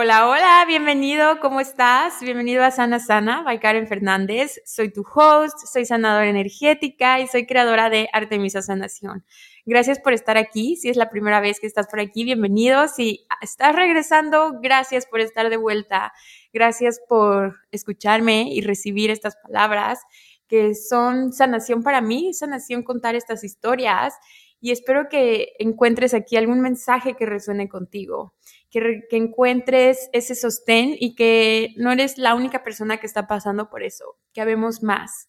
Hola, hola, bienvenido, ¿cómo estás? Bienvenido a Sana Sana, by Karen Fernández. Soy tu host, soy sanadora energética y soy creadora de Artemisa Sanación. Gracias por estar aquí. Si es la primera vez que estás por aquí, bienvenido. Si estás regresando, gracias por estar de vuelta. Gracias por escucharme y recibir estas palabras que son sanación para mí, sanación contar estas historias y espero que encuentres aquí algún mensaje que resuene contigo que, encuentres ese sostén y que no eres la única persona que está pasando por eso, que habemos más.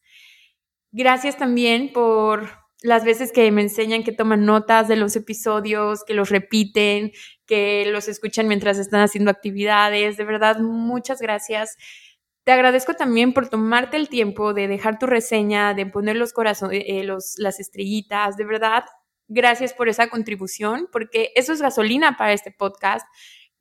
Gracias también por las veces que me enseñan que toman notas de los episodios, que los repiten, que los escuchan mientras están haciendo actividades. De verdad, muchas gracias. Te agradezco también por tomarte el tiempo de dejar tu reseña, de poner los corazones, eh, los, las estrellitas. De verdad, Gracias por esa contribución, porque eso es gasolina para este podcast,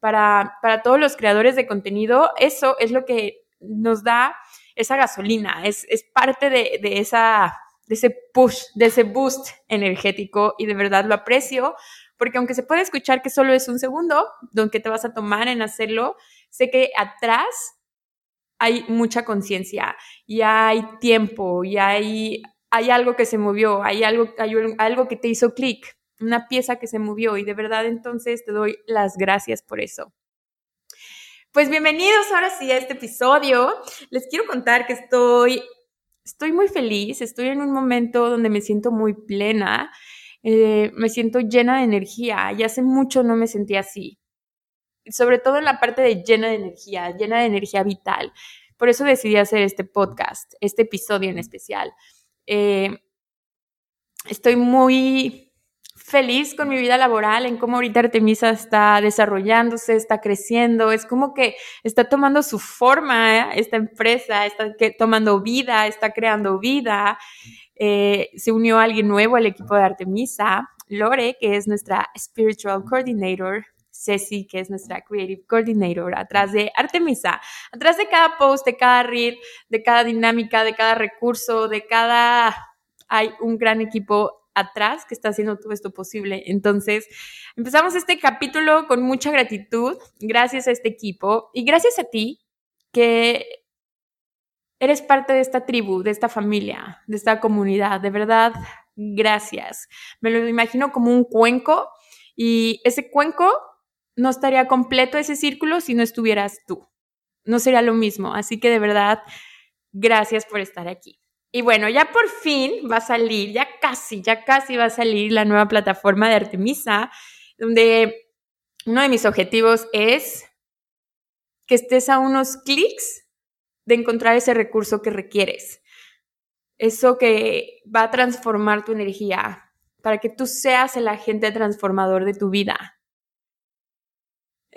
para, para todos los creadores de contenido. Eso es lo que nos da esa gasolina, es, es parte de, de, esa, de ese push, de ese boost energético y de verdad lo aprecio, porque aunque se puede escuchar que solo es un segundo, donde te vas a tomar en hacerlo, sé que atrás hay mucha conciencia y hay tiempo y hay hay algo que se movió, hay algo, algo que te hizo clic, una pieza que se movió y de verdad entonces te doy las gracias por eso. Pues bienvenidos ahora sí a este episodio. Les quiero contar que estoy, estoy muy feliz, estoy en un momento donde me siento muy plena, eh, me siento llena de energía y hace mucho no me sentía así. Sobre todo en la parte de llena de energía, llena de energía vital. Por eso decidí hacer este podcast, este episodio en especial eh, estoy muy feliz con mi vida laboral, en cómo ahorita Artemisa está desarrollándose, está creciendo, es como que está tomando su forma ¿eh? esta empresa, está tomando vida, está creando vida. Eh, se unió alguien nuevo al equipo de Artemisa, Lore, que es nuestra Spiritual Coordinator, Ceci, que es nuestra Creative Coordinator, atrás de Artemisa, atrás de cada post, de cada reel, de cada dinámica, de cada recurso, de cada... Hay un gran equipo atrás que está haciendo todo esto posible. Entonces, empezamos este capítulo con mucha gratitud, gracias a este equipo y gracias a ti que eres parte de esta tribu, de esta familia, de esta comunidad. De verdad, gracias. Me lo imagino como un cuenco y ese cuenco no estaría completo ese círculo si no estuvieras tú. No sería lo mismo. Así que de verdad, gracias por estar aquí. Y bueno, ya por fin va a salir, ya casi, ya casi va a salir la nueva plataforma de Artemisa, donde uno de mis objetivos es que estés a unos clics de encontrar ese recurso que requieres. Eso que va a transformar tu energía para que tú seas el agente transformador de tu vida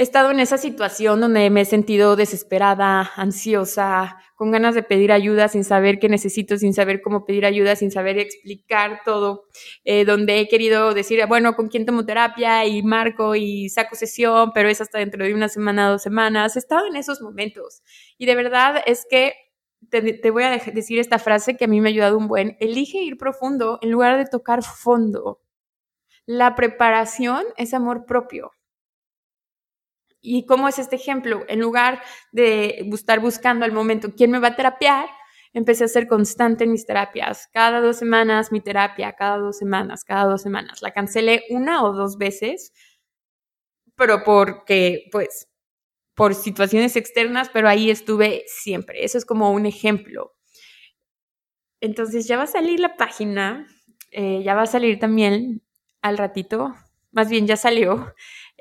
He estado en esa situación donde me he sentido desesperada, ansiosa, con ganas de pedir ayuda sin saber qué necesito, sin saber cómo pedir ayuda, sin saber explicar todo, eh, donde he querido decir, bueno, ¿con quién tomo terapia? Y marco y saco sesión, pero es hasta dentro de una semana, dos semanas. He estado en esos momentos. Y de verdad es que te, te voy a decir esta frase que a mí me ha ayudado un buen. Elige ir profundo en lugar de tocar fondo. La preparación es amor propio. ¿Y cómo es este ejemplo? En lugar de estar buscando al momento quién me va a terapiar, empecé a ser constante en mis terapias. Cada dos semanas mi terapia, cada dos semanas, cada dos semanas. La cancelé una o dos veces, pero porque, pues, por situaciones externas, pero ahí estuve siempre. Eso es como un ejemplo. Entonces ya va a salir la página, eh, ya va a salir también al ratito, más bien ya salió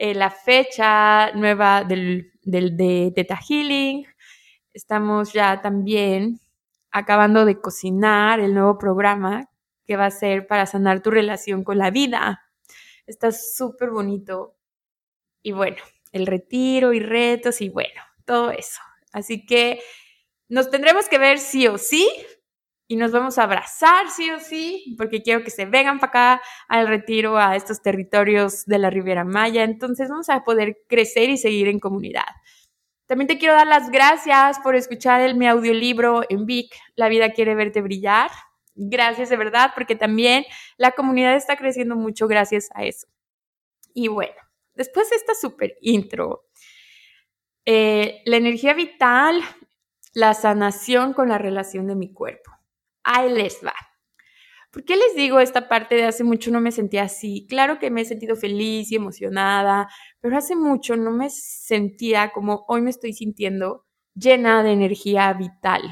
eh, la fecha nueva del, del, de Theta Healing. Estamos ya también acabando de cocinar el nuevo programa que va a ser para sanar tu relación con la vida. Está súper bonito. Y bueno, el retiro y retos y bueno, todo eso. Así que nos tendremos que ver sí o sí y nos vamos a abrazar sí o sí, porque quiero que se vengan para acá al retiro, a estos territorios de la Riviera Maya. Entonces vamos a poder crecer y seguir en comunidad. También te quiero dar las gracias por escuchar el, mi audiolibro en Vic, La vida quiere verte brillar. Gracias de verdad, porque también la comunidad está creciendo mucho gracias a eso. Y bueno, después de esta super intro, eh, la energía vital, la sanación con la relación de mi cuerpo. Ahí les va. ¿Por qué les digo esta parte de hace mucho no me sentía así? Claro que me he sentido feliz y emocionada, pero hace mucho no me sentía como hoy me estoy sintiendo llena de energía vital.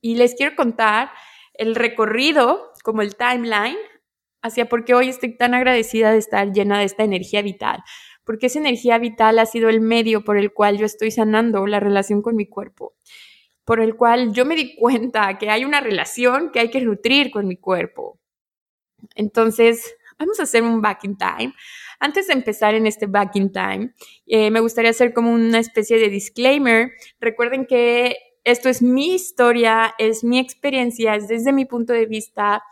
Y les quiero contar el recorrido, como el timeline, hacia por qué hoy estoy tan agradecida de estar llena de esta energía vital. Porque esa energía vital ha sido el medio por el cual yo estoy sanando la relación con mi cuerpo por el cual yo me di cuenta que hay una relación que hay que nutrir con mi cuerpo. Entonces, vamos a hacer un back in time. Antes de empezar en este back in time, eh, me gustaría hacer como una especie de disclaimer. Recuerden que esto es mi historia, es mi experiencia, es desde mi punto de vista.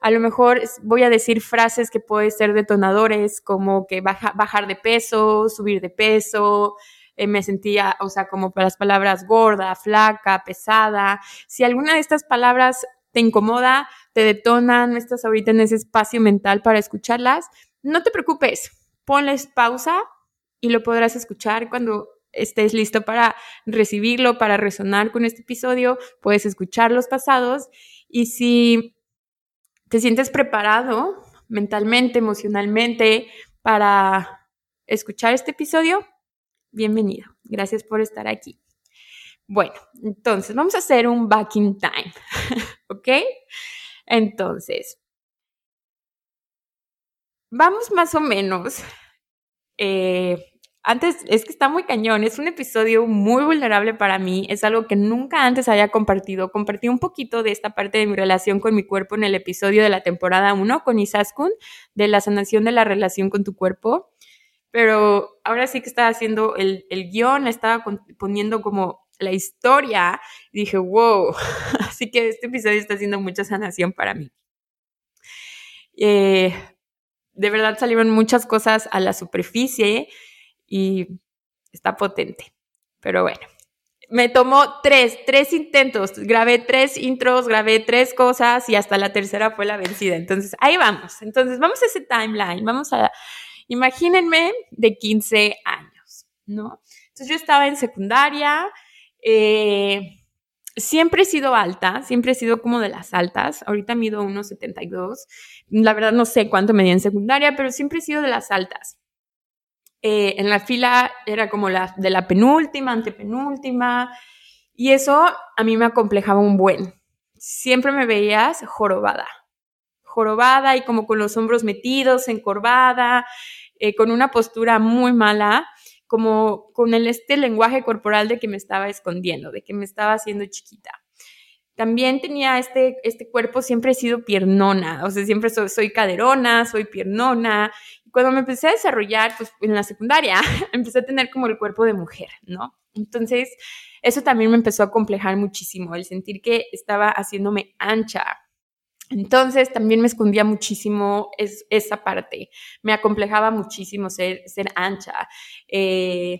A lo mejor voy a decir frases que pueden ser detonadores, como que bajar de peso, subir de peso, eh, me sentía, o sea, como para las palabras gorda, flaca, pesada. Si alguna de estas palabras te incomoda, te detona, no estás ahorita en ese espacio mental para escucharlas, no te preocupes, ponles pausa y lo podrás escuchar cuando estés listo para recibirlo, para resonar con este episodio, puedes escuchar los pasados y si te sientes preparado mentalmente, emocionalmente para escuchar este episodio, bienvenido. Gracias por estar aquí. Bueno, entonces vamos a hacer un back in time, ¿ok? Entonces, vamos más o menos. Eh, antes, es que está muy cañón, es un episodio muy vulnerable para mí, es algo que nunca antes había compartido. Compartí un poquito de esta parte de mi relación con mi cuerpo en el episodio de la temporada 1 con Isaskun, de la sanación de la relación con tu cuerpo pero ahora sí que estaba haciendo el, el guion, estaba poniendo como la historia y dije, wow, así que este episodio está haciendo mucha sanación para mí. Eh, de verdad salieron muchas cosas a la superficie y está potente. Pero bueno, me tomó tres, tres intentos, grabé tres intros, grabé tres cosas y hasta la tercera fue la vencida. Entonces, ahí vamos. Entonces, vamos a ese timeline, vamos a Imagínense de 15 años, ¿no? Entonces yo estaba en secundaria, eh, siempre he sido alta, siempre he sido como de las altas, ahorita mido 1,72, la verdad no sé cuánto medía en secundaria, pero siempre he sido de las altas. Eh, en la fila era como la de la penúltima, antepenúltima, y eso a mí me acomplejaba un buen. Siempre me veías jorobada, jorobada y como con los hombros metidos, encorvada, eh, con una postura muy mala, como con el, este lenguaje corporal de que me estaba escondiendo, de que me estaba haciendo chiquita. También tenía este, este cuerpo, siempre he sido piernona, o sea, siempre soy, soy caderona, soy piernona. Cuando me empecé a desarrollar, pues en la secundaria, empecé a tener como el cuerpo de mujer, ¿no? Entonces, eso también me empezó a complejar muchísimo, el sentir que estaba haciéndome ancha, entonces también me escondía muchísimo esa parte, me acomplejaba muchísimo ser, ancha. Eh,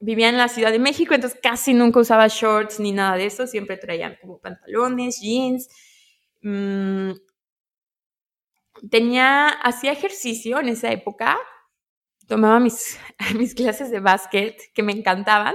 vivía en la Ciudad de México, entonces casi nunca usaba shorts ni nada de eso, siempre traía como pantalones, jeans. Mm, tenía, hacía ejercicio en esa época, tomaba mis, mis clases de básquet que me encantaban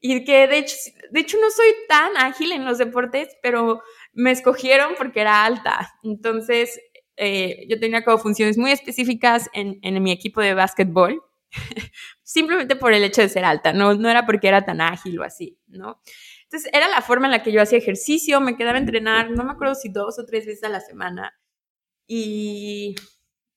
y que de hecho, de hecho no soy tan ágil en los deportes, pero me escogieron porque era alta. Entonces, eh, yo tenía como funciones muy específicas en, en mi equipo de básquetbol, simplemente por el hecho de ser alta, no, no era porque era tan ágil o así, ¿no? Entonces, era la forma en la que yo hacía ejercicio, me quedaba a entrenar, no me acuerdo si dos o tres veces a la semana. Y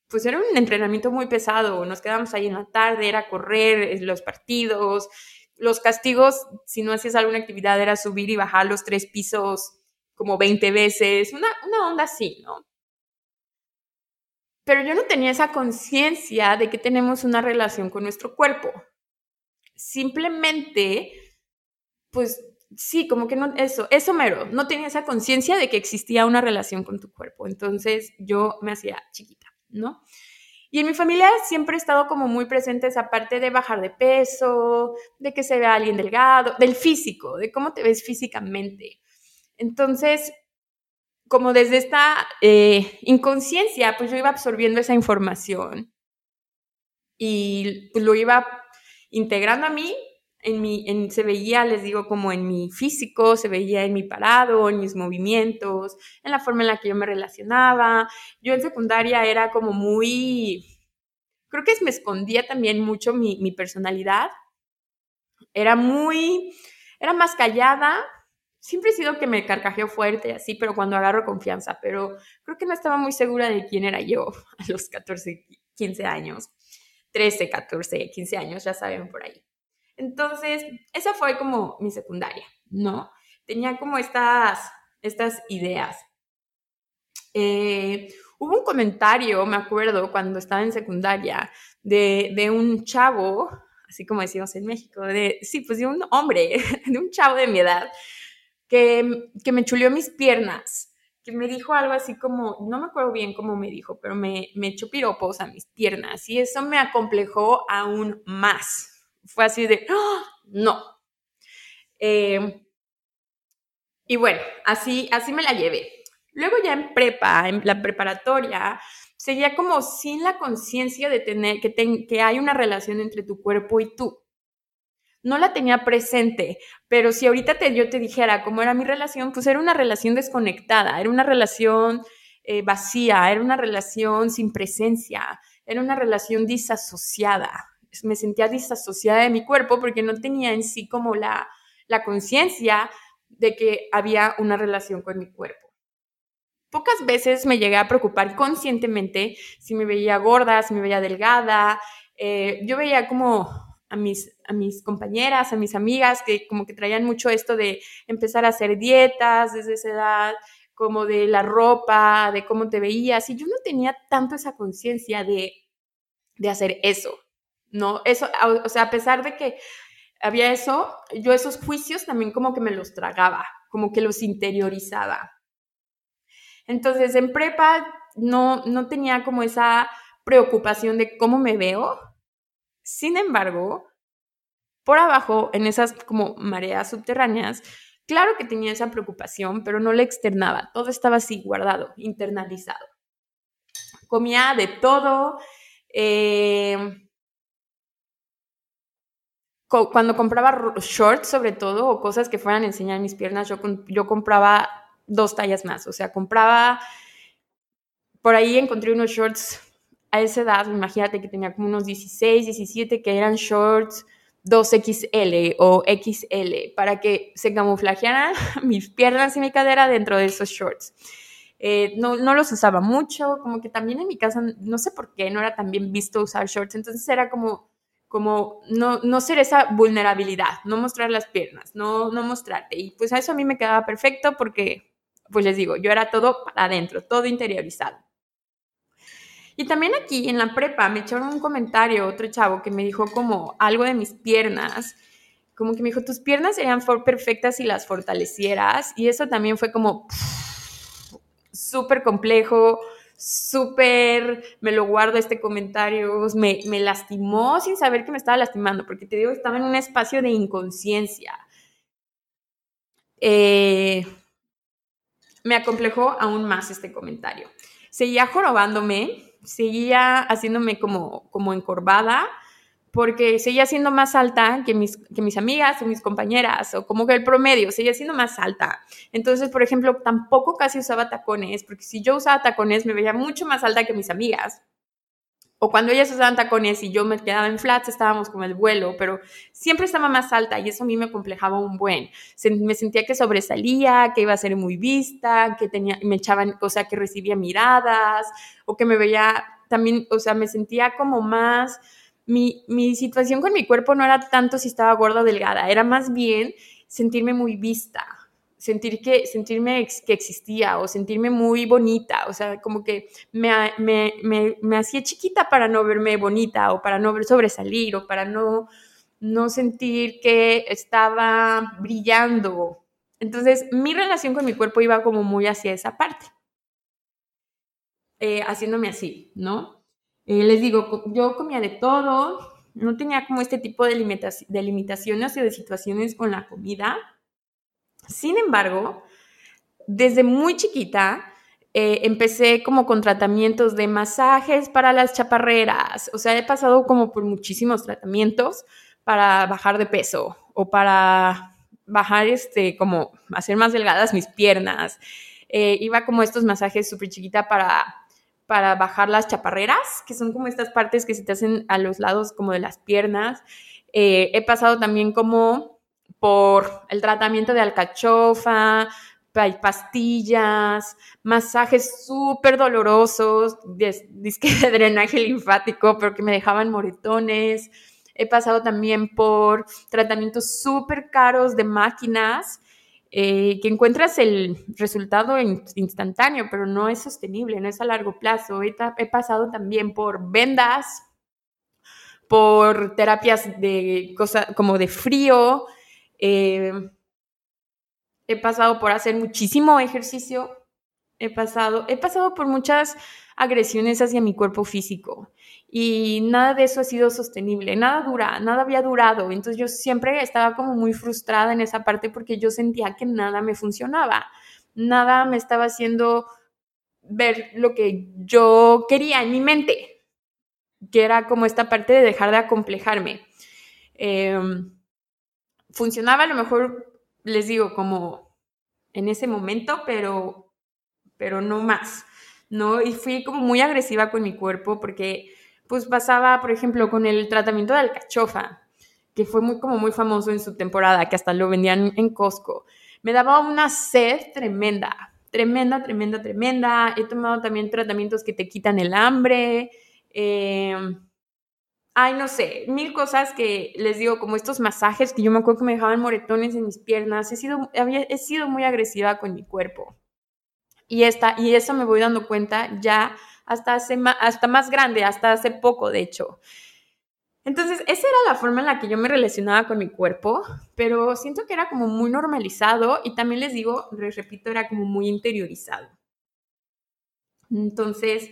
pues era un entrenamiento muy pesado, nos quedábamos ahí en la tarde, era correr los partidos, los castigos, si no hacías alguna actividad, era subir y bajar los tres pisos como 20 veces, una, onda así, ¿no? pero yo no tenía esa conciencia de que tenemos una relación con nuestro cuerpo. Simplemente, pues sí, como que no, eso, eso mero, no tenía esa conciencia de que existía una relación con tu cuerpo. Entonces yo me hacía chiquita, ¿no? Y en mi familia siempre he estado como muy presente esa parte de bajar de peso, de que se vea alguien delgado, del físico, de cómo te ves físicamente. Entonces, como desde esta eh, inconsciencia, pues yo iba absorbiendo esa información y pues lo iba integrando a mí en mi, se veía, les digo, como en mi físico, se veía en mi parado, en mis movimientos, en la forma en la que yo me relacionaba. Yo en secundaria era como muy, creo que me escondía también mucho mi, mi personalidad. Era muy, era más callada. Siempre he sido que me carcajeo fuerte, así, pero cuando agarro confianza, pero creo que no estaba muy segura de quién era yo a los 14, 15 años. 13, 14, 15 años, ya saben por ahí. Entonces, esa fue como mi secundaria, ¿no? Tenía como estas, estas ideas. Eh, hubo un comentario, me acuerdo, cuando estaba en secundaria, de, de un chavo, así como decimos en México, de, sí, pues de un hombre, de un chavo de mi edad, que, que me chuleó mis piernas, que me dijo algo así como, no me acuerdo bien cómo me dijo, pero me, me echó piropos a mis piernas y eso me acomplejó aún más fue así de, ¡Ah! no. Eh, y bueno, así, así me la llevé. Luego ya en prepa, en la preparatoria, seguía como sin la conciencia de tener, que, que hay una relación entre tu cuerpo y tú. No la tenía presente, pero si ahorita te, yo te dijera cómo era mi relación, pues era una relación desconectada, era una relación eh, vacía, era una relación sin presencia, era una relación disasociada me sentía disasociada de mi cuerpo porque no tenía en sí como la, la conciencia de que había una relación con mi cuerpo. Pocas veces me llegué a preocupar conscientemente si me veía gorda, si me veía delgada. Eh, yo veía como a mis, a mis compañeras, a mis amigas, que como que traían mucho esto de empezar a hacer dietas desde esa edad, como de la ropa, de cómo te veías. Y yo no tenía tanto esa conciencia de, de hacer eso. ¿no? Eso, o sea, a pesar de que había eso, yo esos juicios también como que me los tragaba, como que los interiorizaba. Entonces, en prepa no, no tenía como esa preocupación de cómo me veo. Sin embargo, por abajo, en esas como mareas subterráneas, claro que tenía esa preocupación, pero no la externaba. Todo estaba así guardado, internalizado. Comía de todo. Eh, cuando compraba shorts sobre todo o cosas que fueran a enseñar mis piernas, yo, yo compraba dos tallas más, o sea, compraba, por ahí encontré unos shorts a esa edad, imagínate que tenía como unos 16, 17, que eran shorts 2XL o XL, para que se camuflajearan mis piernas y mi cadera dentro de esos shorts. Eh, no, no, los usaba mucho, como que también en mi casa, no sé por qué, no era tan bien visto usar shorts, entonces era como como no, no ser esa vulnerabilidad, no mostrar las piernas, no, no mostrarte. Y pues a eso a mí me quedaba perfecto porque, pues les digo, yo era todo para adentro, todo interiorizado. Y también aquí en la prepa me echaron un comentario, otro chavo que me dijo como algo de mis piernas, como que me dijo, tus piernas serían perfectas si las fortalecieras. Y eso también fue como súper complejo, súper, me lo guardo este comentario, me, me lastimó sin saber que me estaba lastimando, porque te digo, estaba en un espacio de inconsciencia. Eh, me acomplejó aún más este comentario. Seguía jorobándome, seguía haciéndome como, como encorvada, porque seguía siendo más alta que mis, que mis amigas o mis compañeras, o como que el promedio, seguía siendo más alta. Entonces, por ejemplo, tampoco casi usaba tacones, porque si yo usaba tacones me veía mucho más alta que mis amigas. O cuando ellas usaban tacones y yo me quedaba en flats, estábamos como el vuelo, pero siempre estaba más alta y eso a mí me complejaba un buen. me sentía que sobresalía, que iba a ser muy vista, que tenía, me echaban, o sea, que recibía miradas, o que me veía también, o sea, me sentía como más mi, situación con mi cuerpo no era tanto si estaba gorda o delgada, era más bien sentirme muy vista, sentir que, sentirme que existía o sentirme muy bonita, o sea, como que me, me, me, me hacía chiquita para no verme bonita o para no sobresalir o para no, no sentir que estaba brillando. Entonces, mi relación con mi cuerpo iba como muy hacia esa parte, eh, haciéndome así, ¿no? Eh, les digo, yo comía de todo, no tenía como este tipo de, de limitaciones o de situaciones con la comida sin embargo, desde muy chiquita eh, empecé como con tratamientos de masajes para las chaparreras. O sea, he pasado como por muchísimos tratamientos para bajar de peso o para bajar, este, como hacer más delgadas mis piernas. Eh, iba como estos masajes súper chiquita para, para bajar las chaparreras, que son como estas partes que se te hacen a los lados como de las piernas. Eh, he pasado también como por el tratamiento de alcachofa, pastillas, masajes súper dolorosos, disque de drenaje linfático, pero que me dejaban moretones. He pasado también por tratamientos súper caros de máquinas, eh, que encuentras el resultado instantáneo, pero no es sostenible, no es a largo plazo. He, he pasado también por vendas, por terapias de cosas como de frío, eh, he pasado por hacer muchísimo ejercicio. He pasado, he pasado por muchas agresiones hacia mi cuerpo físico y nada de eso ha sido sostenible, nada dura, nada había durado. Entonces yo siempre estaba como muy frustrada en esa parte porque yo sentía que nada me funcionaba, nada me estaba haciendo ver lo que yo quería en mi mente, que era como esta parte de dejar de acomplejarme. Eh, funcionaba a lo mejor, les digo, como en ese momento, pero, pero no más, ¿no? Y fui como muy agresiva con mi cuerpo porque pues pasaba, por ejemplo, con el tratamiento de alcachofa, que fue muy, como muy famoso en su temporada, que hasta lo vendían en Costco. Me daba una sed tremenda, tremenda, tremenda, tremenda. He tomado también tratamientos que te quitan el hambre. Eh, ay, no sé, mil cosas que les digo, como estos masajes que yo me acuerdo que me dejaban moretones en mis piernas. He sido, he sido muy agresiva con mi cuerpo. Y, esta, y eso me voy dando cuenta ya hasta, hace hasta más grande, hasta hace poco, de hecho. Entonces, esa era la forma en la que yo me relacionaba con mi cuerpo, pero siento que era como muy normalizado y también les digo, les repito, era como muy interiorizado. Entonces,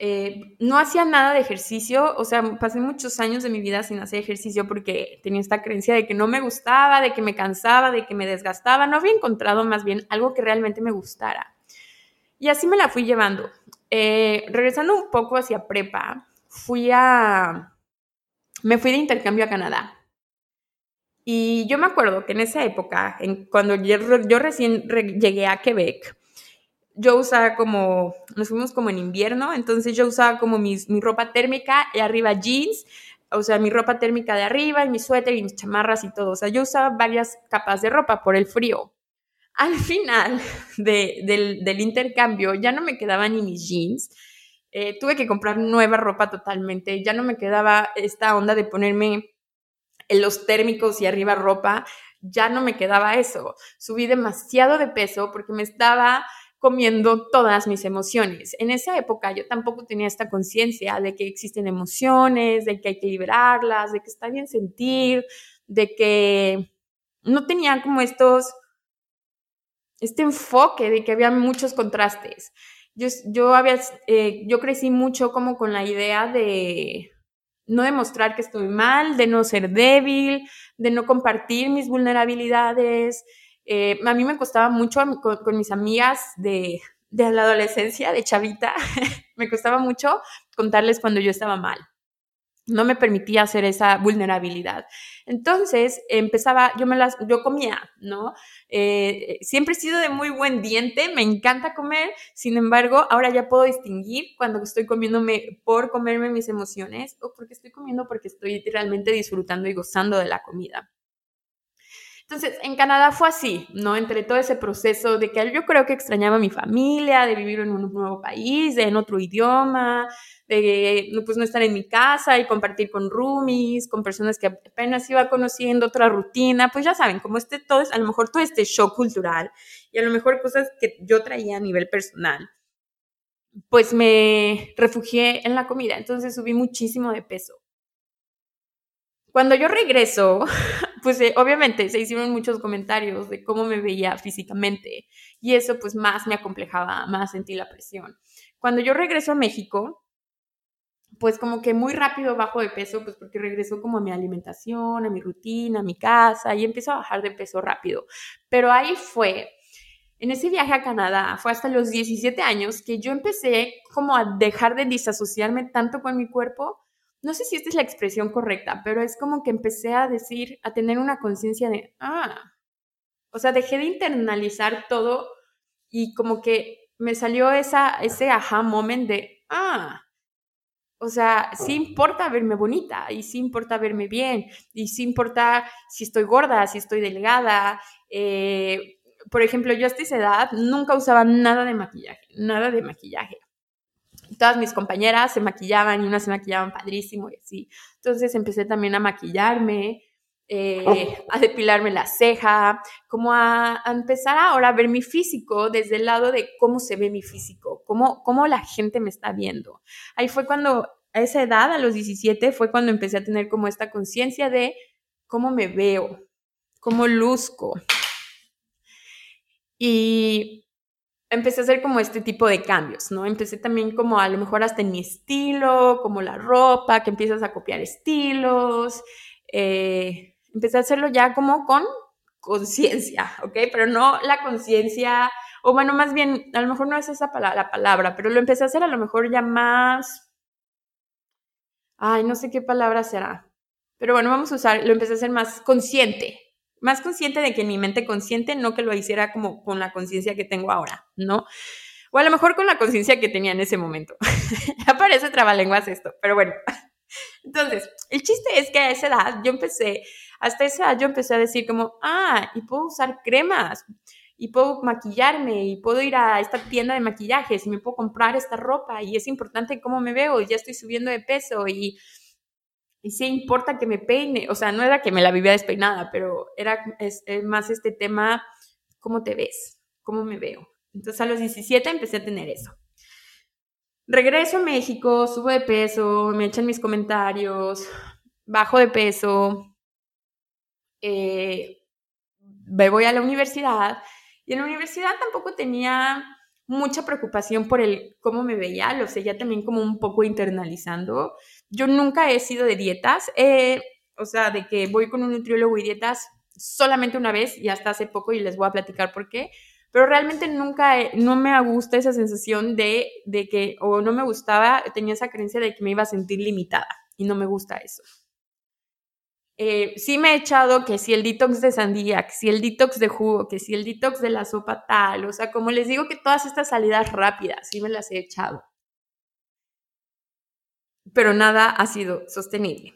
eh, no hacía nada de ejercicio, o sea, pasé muchos años de mi vida sin hacer ejercicio porque tenía esta creencia de que no me gustaba, de que me cansaba, de que me desgastaba, no había encontrado más bien algo que realmente me gustara. Y así me la fui llevando. Eh, regresando un poco hacia prepa, fui a... me fui de intercambio a Canadá. Y yo me acuerdo que en esa época, cuando yo recién llegué a Quebec, yo usaba como, nos fuimos como en invierno, entonces yo usaba como mis, mi ropa térmica y arriba jeans, o sea, mi ropa térmica de arriba y mi suéter y mis chamarras y todo, o sea, yo usaba varias capas de ropa por el frío. Al final del, del, intercambio ya no me quedaban ni mis jeans, eh, tuve que comprar nueva ropa totalmente, ya no me quedaba esta onda de ponerme en los térmicos y arriba ropa, ya no me quedaba eso. Subí demasiado de peso porque me estaba comiendo todas mis emociones. En esa época yo tampoco tenía esta conciencia de que existen emociones, de que hay que liberarlas, de que está bien sentir, de que no tenía como estos, este enfoque de que había muchos contrastes. Yo, yo, había, eh, yo crecí mucho como con la idea de no demostrar que estoy mal, de no ser débil, de no compartir mis vulnerabilidades, eh, a mí me costaba mucho con, mis amigas de, de, la adolescencia, de chavita, me costaba mucho contarles cuando yo estaba mal. No me permitía hacer esa vulnerabilidad. Entonces empezaba, yo me las, yo comía, ¿no? Eh, siempre he sido de muy buen diente, me encanta comer, sin embargo, ahora ya puedo distinguir cuando estoy comiéndome por comerme mis emociones o porque estoy comiendo porque estoy realmente disfrutando y gozando de la comida. Entonces, en Canadá fue así, ¿no? Entre todo ese proceso de que yo creo que extrañaba a mi familia, de vivir en un nuevo país, de en otro idioma, de pues no estar en mi casa y compartir con roomies, con personas que apenas iba conociendo, otra rutina, pues ya saben, como este todo es, a lo mejor todo este shock cultural y a lo mejor cosas que yo traía a nivel personal, pues me refugié en la comida, entonces subí muchísimo de peso. Cuando yo regreso, pues eh, obviamente se hicieron muchos comentarios de cómo me veía físicamente y eso pues más me acomplejaba, más sentí la presión. Cuando yo regreso a México, pues como que muy rápido bajo de peso, pues porque regreso como a mi alimentación, a mi rutina, a mi casa y empiezo a bajar de peso rápido. Pero ahí fue, en ese viaje a Canadá, fue hasta los 17 años que yo empecé como a dejar de disasociarme tanto con mi cuerpo no sé si esta es la expresión correcta, pero es como que empecé a decir, a tener una conciencia de, ah, o sea, dejé de internalizar todo y como que me salió esa, ese aha moment de, ah, o sea, sí importa verme bonita y sí importa verme bien y sí importa si estoy gorda, si estoy delgada. Eh, por ejemplo, yo hasta esa edad nunca usaba nada de maquillaje, nada de maquillaje todas mis compañeras se maquillaban y unas se maquillaban padrísimo y así. Entonces empecé también a maquillarme, eh, oh. a depilarme la ceja, como a, empezar ahora a ver mi físico desde el lado de cómo se ve mi físico, cómo, cómo la gente me está viendo. Ahí fue cuando, a esa edad, a los 17, fue cuando empecé a tener como esta conciencia de cómo me veo, cómo luzco. Y empecé a hacer como este tipo de cambios, ¿no? Empecé también como a lo mejor hasta en mi estilo, como la ropa, que empiezas a copiar estilos. Eh, empecé a hacerlo ya como con conciencia, ¿ok? Pero no la conciencia, o bueno, más bien, a lo mejor no es esa la palabra, pero lo empecé a hacer a lo mejor ya más, ay, no sé qué palabra será, pero bueno, vamos a usar, lo empecé a hacer más consciente, más consciente de que en mi mente consciente, no que lo hiciera como con la conciencia que tengo ahora, ¿no? O a lo mejor con la conciencia que tenía en ese momento. ya parece trabalenguas esto, pero bueno. Entonces, el chiste es que a esa edad yo empecé, hasta esa edad yo empecé a decir como, ah, y puedo usar cremas, y puedo maquillarme, y puedo ir a esta tienda de maquillajes, y me puedo comprar esta ropa, y es importante cómo me veo, y ya estoy subiendo de peso, y y sí importa que me peine, o sea, no era que me la vivía despeinada, pero era es, más este tema, ¿cómo te ves? ¿Cómo me veo? Entonces a los 17 empecé a tener eso. Regreso a México, subo de peso, me echan mis comentarios, bajo de peso, eh, me voy a la universidad y en la universidad tampoco tenía mucha preocupación por el cómo me veía, lo seguía también como un poco internalizando. Yo nunca he sido de dietas, eh, o sea, de que voy con un nutriólogo y dietas solamente una vez y hasta hace poco y les voy a platicar por qué, pero realmente nunca, no me gusta esa sensación de, de que, o no me gustaba, tenía esa creencia de que me iba a sentir limitada y no me gusta eso. Eh, sí me he echado que si el detox de sandía, que si el detox de jugo, que si el detox de la sopa tal, o sea, como les digo que todas estas salidas rápidas, sí me las he echado. Pero nada ha sido sostenible.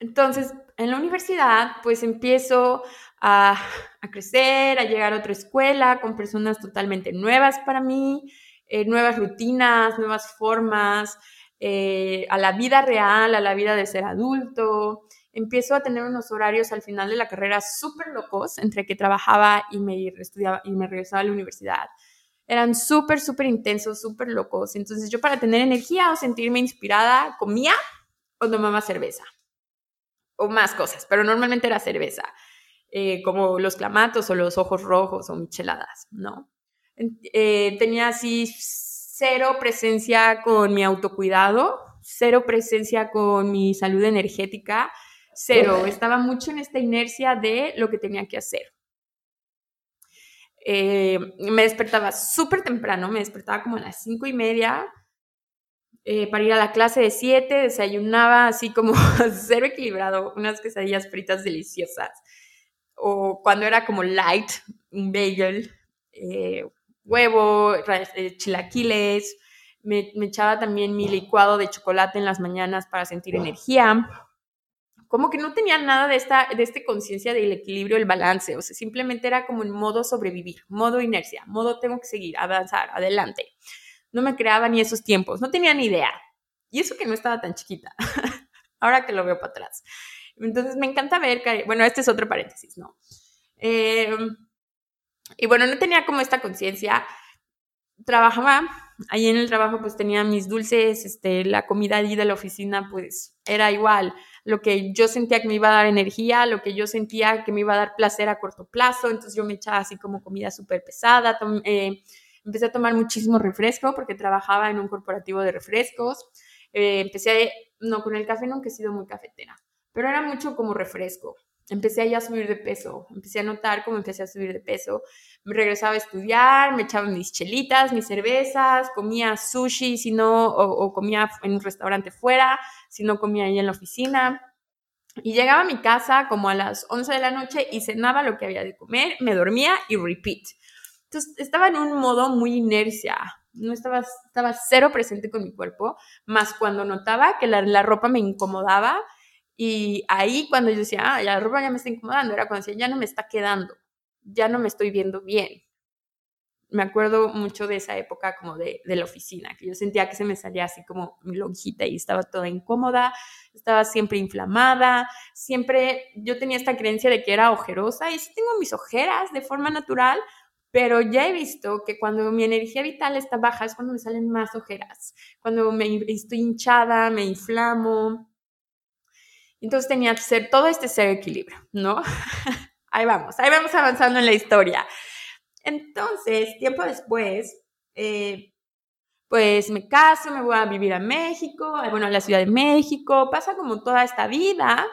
Entonces, en la universidad, pues empiezo a, crecer, a llegar a otra escuela con personas totalmente nuevas para mí, eh, nuevas rutinas, nuevas formas, eh, a la vida real, a la vida de ser adulto, empiezo a tener unos horarios al final de la carrera súper locos, entre que trabajaba y me, estudiaba, y me regresaba a la universidad. Eran súper, súper intensos, súper locos. Entonces yo para tener energía o sentirme inspirada, comía o tomaba cerveza. O más cosas, pero normalmente era cerveza. Eh, como los clamatos o los ojos rojos o micheladas, ¿no? Eh, tenía así cero presencia con mi autocuidado, cero presencia con mi salud energética, cero, estaba mucho en esta inercia de lo que tenía que hacer. Eh, me despertaba súper temprano, me despertaba como a las cinco y media eh, para ir a la clase de siete, desayunaba así como cero equilibrado, unas quesadillas fritas deliciosas. O cuando era como light, un bagel, eh, huevo, chilaquiles, me, me echaba también mi licuado de chocolate en las mañanas para sentir energía como que no tenía nada de esta, de este conciencia del equilibrio, el balance, o sea, simplemente era como en modo sobrevivir, modo inercia, modo tengo que seguir, avanzar, adelante. No me creaba ni esos tiempos, no tenía ni idea. Y eso que no estaba tan chiquita, ahora que lo veo para atrás. Entonces me encanta ver que, bueno, este es otro paréntesis, ¿no? Em, y bueno, no tenía como esta conciencia. Trabajaba, ahí en el trabajo pues tenía mis dulces, este, la comida allí de la oficina pues era igual lo que yo sentía que me iba a dar energía, lo que yo sentía que me iba a dar placer a corto plazo, entonces yo me echaba así como comida súper pesada, eh, empecé a tomar muchísimo refresco porque trabajaba en un corporativo de refrescos, eh, empecé, no, con el café nunca he sido muy cafetera, pero era mucho como refresco. Empecé a subir de peso, empecé a notar cómo empecé a subir de peso. Me regresaba a estudiar, me echaba mis chelitas, mis cervezas, comía sushi, si no, o comía en un restaurante fuera, si no comía ahí en la oficina. Y llegaba a mi casa como a las 11 de la noche y cenaba lo que había de comer, me dormía y repeat. Entonces estaba en un modo muy inercia, no estaba, estaba cero presente con mi cuerpo, más cuando notaba que la, la ropa me incomodaba y ahí cuando yo decía, ah, la ropa ya me está incomodando, era cuando decía, ya no me está quedando, ya no me estoy viendo bien me acuerdo mucho de esa época como de, de, la oficina, que yo sentía que se me salía así como mi lonjita y estaba toda incómoda, estaba siempre inflamada, siempre yo tenía esta creencia de que era ojerosa y sí tengo mis ojeras de forma natural, pero ya he visto que cuando mi energía vital está baja es cuando me salen más ojeras, cuando me estoy hinchada, me inflamo. Entonces tenía que ser todo este ser equilibrio, ¿no? ahí vamos, ahí vamos avanzando en la historia. Entonces, tiempo después, eh, pues me caso, me voy a vivir a México, bueno, a la Ciudad de México, pasa como toda esta vida.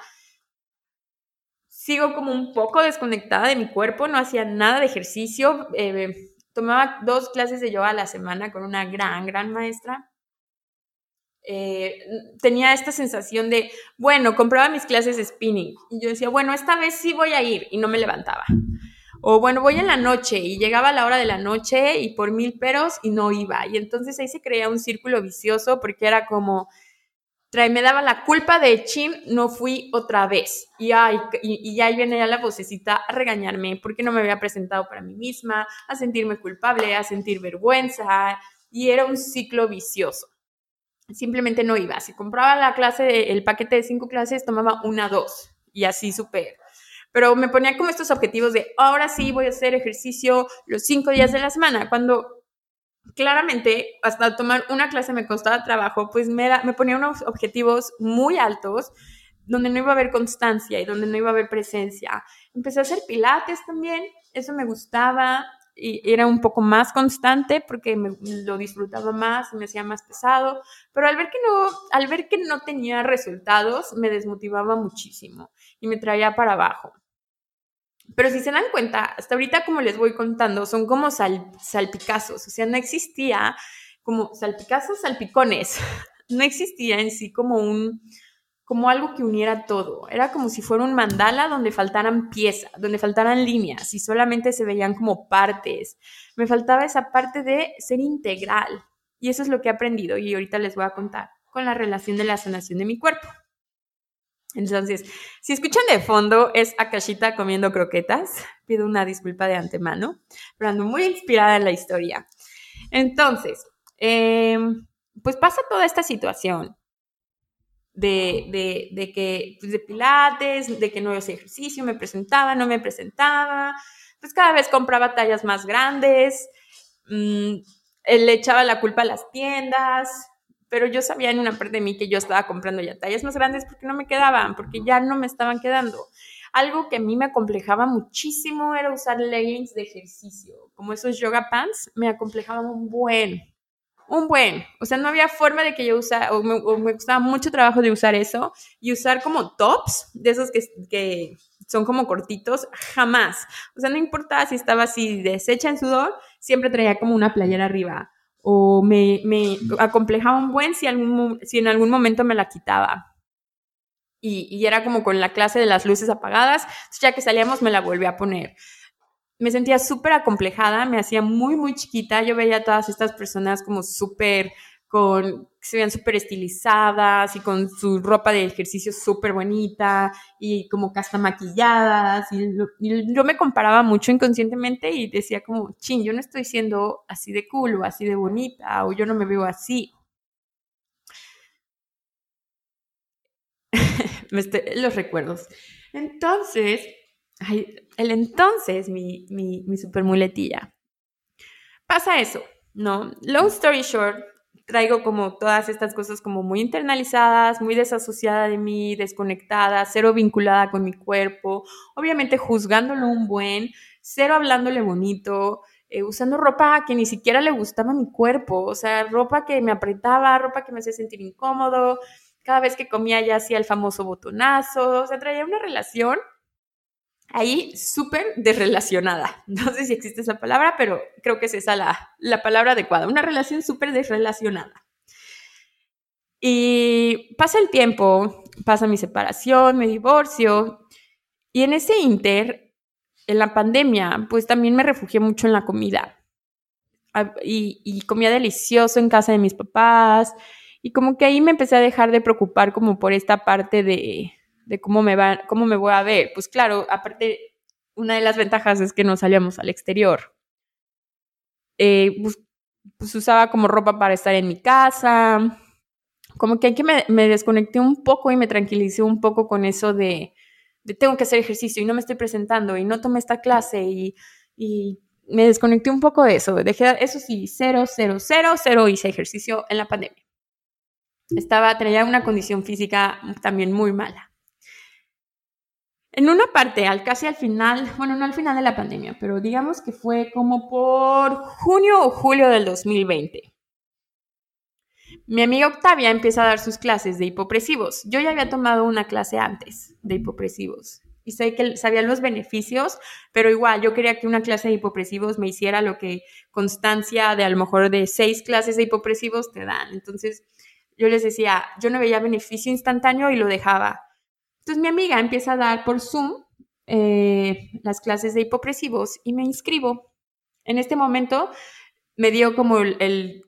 Sigo como un poco desconectada de mi cuerpo, no hacía nada de ejercicio. Eh, tomaba dos clases de yoga a la semana con una gran, gran maestra. Eh, tenía esta sensación de, bueno, compraba mis clases de spinning y yo decía, bueno, esta vez sí voy a ir y no me levantaba. O bueno, voy en la noche y llegaba la hora de la noche y por mil peros y no iba. Y entonces ahí se creía un círculo vicioso porque era como, me daba la culpa de chin, no fui otra vez. Y, ay, y, ahí viene ya la vocecita a regañarme porque no me había presentado para mí misma, a sentirme culpable, a sentir vergüenza. Y era un ciclo vicioso. Simplemente no iba. Si compraba la clase, el paquete de cinco clases, tomaba una, dos. Y así súper pero me ponía como estos objetivos de ahora sí voy a hacer ejercicio los cinco días de la semana, cuando claramente hasta tomar una clase me costaba trabajo, pues me, me ponía unos objetivos muy altos donde no iba a haber constancia y donde no iba a haber presencia. Empecé a hacer pilates también, eso me gustaba y era un poco más constante porque me, lo disfrutaba más, me hacía más pesado, pero al ver que no al ver que no tenía resultados me desmotivaba muchísimo y me traía para abajo. Pero si se dan cuenta, hasta ahorita como les voy contando, son como salpicazos, o sea, no existía como salpicazos, salpicones, no existía en sí como un, como algo que uniera todo. Era como si fuera un mandala donde faltaran piezas, donde faltaran líneas y solamente se veían como partes. Me faltaba esa parte de ser integral. Y eso es lo que he aprendido y ahorita les voy a contar con la relación de la sanación de mi cuerpo. Entonces, si escuchan de fondo, es Akashita comiendo croquetas. Pido una disculpa de antemano, pero ando muy inspirada en la historia. Entonces, em, pues pasa toda esta situación de que, pues de pilates, de que no hacía ejercicio, me presentaba, no me presentaba, pues cada vez compraba tallas más grandes, mm, le echaba la culpa a las tiendas, pero yo sabía en una parte de mí que yo estaba comprando ya tallas más grandes porque no me quedaban, porque ya no me estaban quedando. Algo que a mí me acomplejaba muchísimo era usar leggings de ejercicio, como esos yoga pants, me acomplejaban un buen, un buen. O sea, no había forma de que yo usara, o me, me costaba mucho trabajo de usar eso, y usar como tops, de esos que, que son como cortitos, jamás. O sea, no importaba si estaba así deshecha en sudor, siempre traía como una playera arriba o me, me acomplejaba un buen si, algún, si en algún momento me la quitaba. Y, y, era como con la clase de las luces apagadas, ya que salíamos me la volví a poner. Me sentía súper acomplejada, me hacía muy, muy chiquita, yo veía a todas estas personas como súper con se veían súper estilizadas y con su ropa de ejercicio súper bonita y como que hasta maquilladas. Y, yo me comparaba mucho inconscientemente y decía como, chin, yo no estoy siendo así de cool o así de bonita o yo no me veo así. los recuerdos. Entonces, el entonces, mi, mi, mi super muletilla. Pasa eso, ¿no? Long story short, traigo como todas estas cosas como muy internalizadas, muy desasociada de mí, desconectada, cero vinculada con mi cuerpo, obviamente juzgándolo un buen, cero hablándole bonito, eh, usando ropa que ni siquiera le gustaba a mi cuerpo, o sea, ropa que me apretaba, ropa que me hacía sentir incómodo, cada vez que comía ya hacía el famoso botonazo, o sea, traía una relación ahí súper desrelacionada. No sé si existe esa palabra, pero creo que es esa la, la palabra adecuada. Una relación súper desrelacionada. Y pasa el tiempo, pasa mi separación, mi divorcio, y en ese inter, en la pandemia, pues también me refugié mucho en la comida. Y, y comía delicioso en casa de mis papás, y como que ahí me empecé a dejar de preocupar como por esta parte de, de cómo me, va, cómo me voy a ver. Pues claro, aparte, una de las ventajas es que no salíamos al exterior. Eh, pues, usaba como ropa para estar en mi casa. Como que aquí me, me desconecté un poco y me tranquilicé un poco con eso de, de, tengo que hacer ejercicio y no me estoy presentando y no tomé esta clase y, y me desconecté un poco de eso. Dejé, eso sí, cero, cero, cero, cero hice ejercicio en la pandemia. Estaba, tenía una condición física también muy mala. En una parte, al casi al final, bueno, no al final de la pandemia, pero digamos que fue como por junio o julio del 2020. Mi amiga Octavia empieza a dar sus clases de hipopresivos. Yo ya había tomado una clase antes de hipopresivos y sé que sabía los beneficios, pero igual yo quería que una clase de hipopresivos me hiciera lo que constancia de a lo mejor de seis clases de hipopresivos te dan. Entonces yo les decía, yo no veía beneficio instantáneo y lo dejaba. Entonces mi amiga empieza a dar por Zoom eh, las clases de hipopresivos y me inscribo. En este momento me dio como el,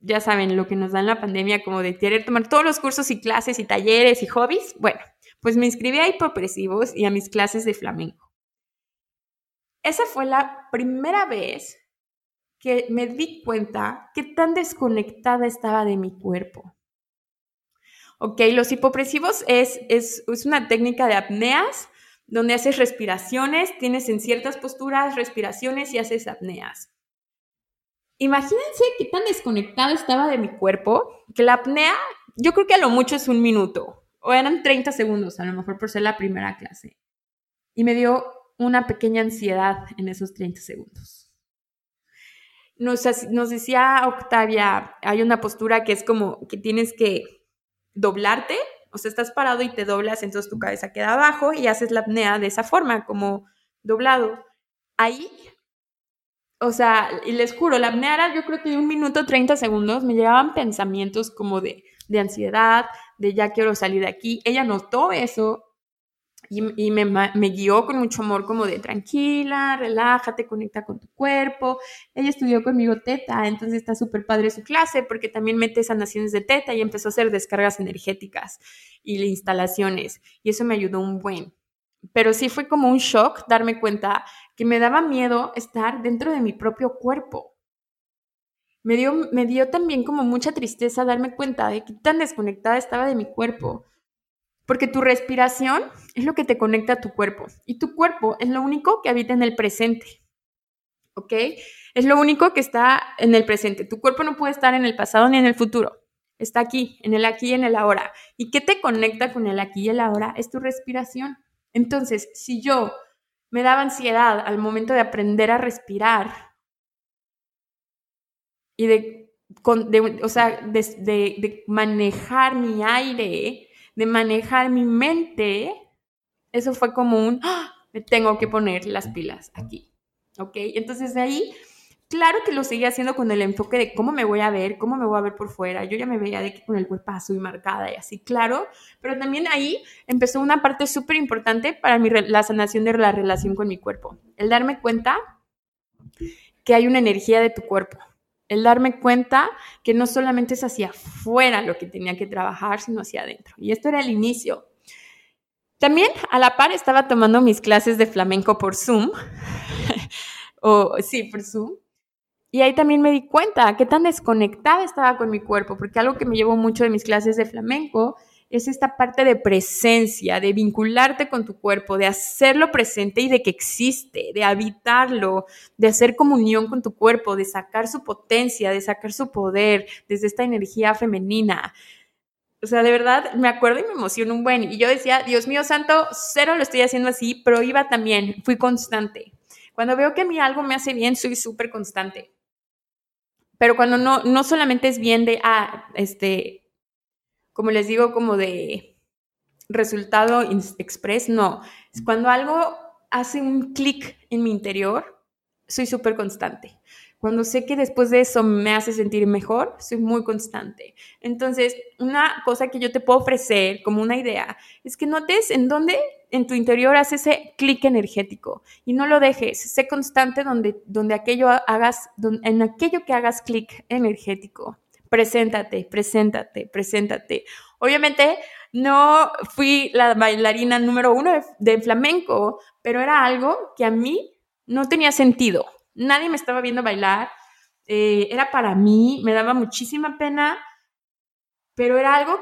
ya saben, lo que nos da en la pandemia, como de querer tomar todos los cursos y clases y talleres y hobbies. Bueno, pues me inscribí a hipopresivos y a mis clases de flamenco. Esa fue la primera vez que me di cuenta qué tan desconectada estaba de mi cuerpo. Ok, los hipopresivos es, es, una técnica de apneas donde haces respiraciones, tienes en ciertas posturas respiraciones y haces apneas. Imagínense qué tan desconectada estaba de mi cuerpo que la apnea, yo creo que a lo mucho es un minuto o eran 30 segundos, a lo mejor por ser la primera clase. Y me dio una pequeña ansiedad en esos 30 segundos. Nos, nos decía Octavia, hay una postura que es como que tienes que doblarte, o sea, estás parado y te doblas, entonces tu cabeza queda abajo y haces la apnea de esa forma, como doblado. Ahí, o sea, y les juro, la apnea era yo creo que de un minuto 30 segundos, me llegaban pensamientos como de, de ansiedad, de ya quiero salir de aquí. Ella notó eso y, me, guió con mucho amor como de tranquila, relájate, conecta con tu cuerpo. Ella estudió conmigo teta, entonces está súper padre su clase porque también mete sanaciones de teta y empezó a hacer descargas energéticas y instalaciones y eso me ayudó un buen. Pero sí fue como un shock darme cuenta que me daba miedo estar dentro de mi propio cuerpo. Me dio, me dio también como mucha tristeza darme cuenta de que tan desconectada estaba de mi cuerpo porque tu respiración es lo que te conecta a tu cuerpo y tu cuerpo es lo único que habita en el presente. ¿Ok? Es lo único que está en el presente. Tu cuerpo no puede estar en el pasado ni en el futuro. Está aquí, en el aquí y en el ahora. ¿Y qué te conecta con el aquí y el ahora? Es tu respiración. Entonces, si yo me daba ansiedad al momento de aprender a respirar y de, o sea, de manejar mi aire, de manejar mi mente, eso fue como un, ¡Ah! me tengo que poner las pilas aquí, ¿ok? Entonces de ahí, claro que lo seguía haciendo con el enfoque de cómo me voy a ver, cómo me voy a ver por fuera, yo ya me veía de que con el cuerpazo y marcada y así, claro, pero también ahí empezó una parte súper importante para mi, la sanación de la relación con mi cuerpo, el darme cuenta que hay una energía de tu cuerpo, el darme cuenta que no solamente es hacia afuera lo que tenía que trabajar, sino hacia adentro. Y esto era el inicio. También a la par estaba tomando mis clases de flamenco por Zoom, o sí, por Zoom. Y ahí también me di cuenta qué tan desconectada estaba con mi cuerpo, porque algo que me llevó mucho de mis clases de flamenco es esta parte de presencia, de vincularte con tu cuerpo, de hacerlo presente y de que existe, de habitarlo, de hacer comunión con tu cuerpo, de sacar su potencia, de sacar su poder desde esta energía femenina. O sea, de verdad me acuerdo y me emocionó un buen. Y yo decía, Dios mío santo, cero lo estoy haciendo así, pero iba también, fui constante. Cuando veo que a algo me hace bien, soy súper constante. Pero cuando no, no solamente es bien de, ah, este, como les digo, como de resultado express, no. Es cuando algo hace un clic en mi interior, soy súper constante. Cuando sé que después de eso me hace sentir mejor, soy muy constante. Entonces, una cosa que yo te puedo ofrecer como una idea es que notes en dónde en tu interior hace ese clic energético y no lo dejes. Sé constante donde, donde aquello hagas, en aquello que hagas clic energético preséntate, preséntate, preséntate. Obviamente no fui la bailarina número uno de, flamenco, pero era algo que a mí no tenía sentido. Nadie me estaba viendo bailar, eh, era para mí, me daba muchísima pena, pero era algo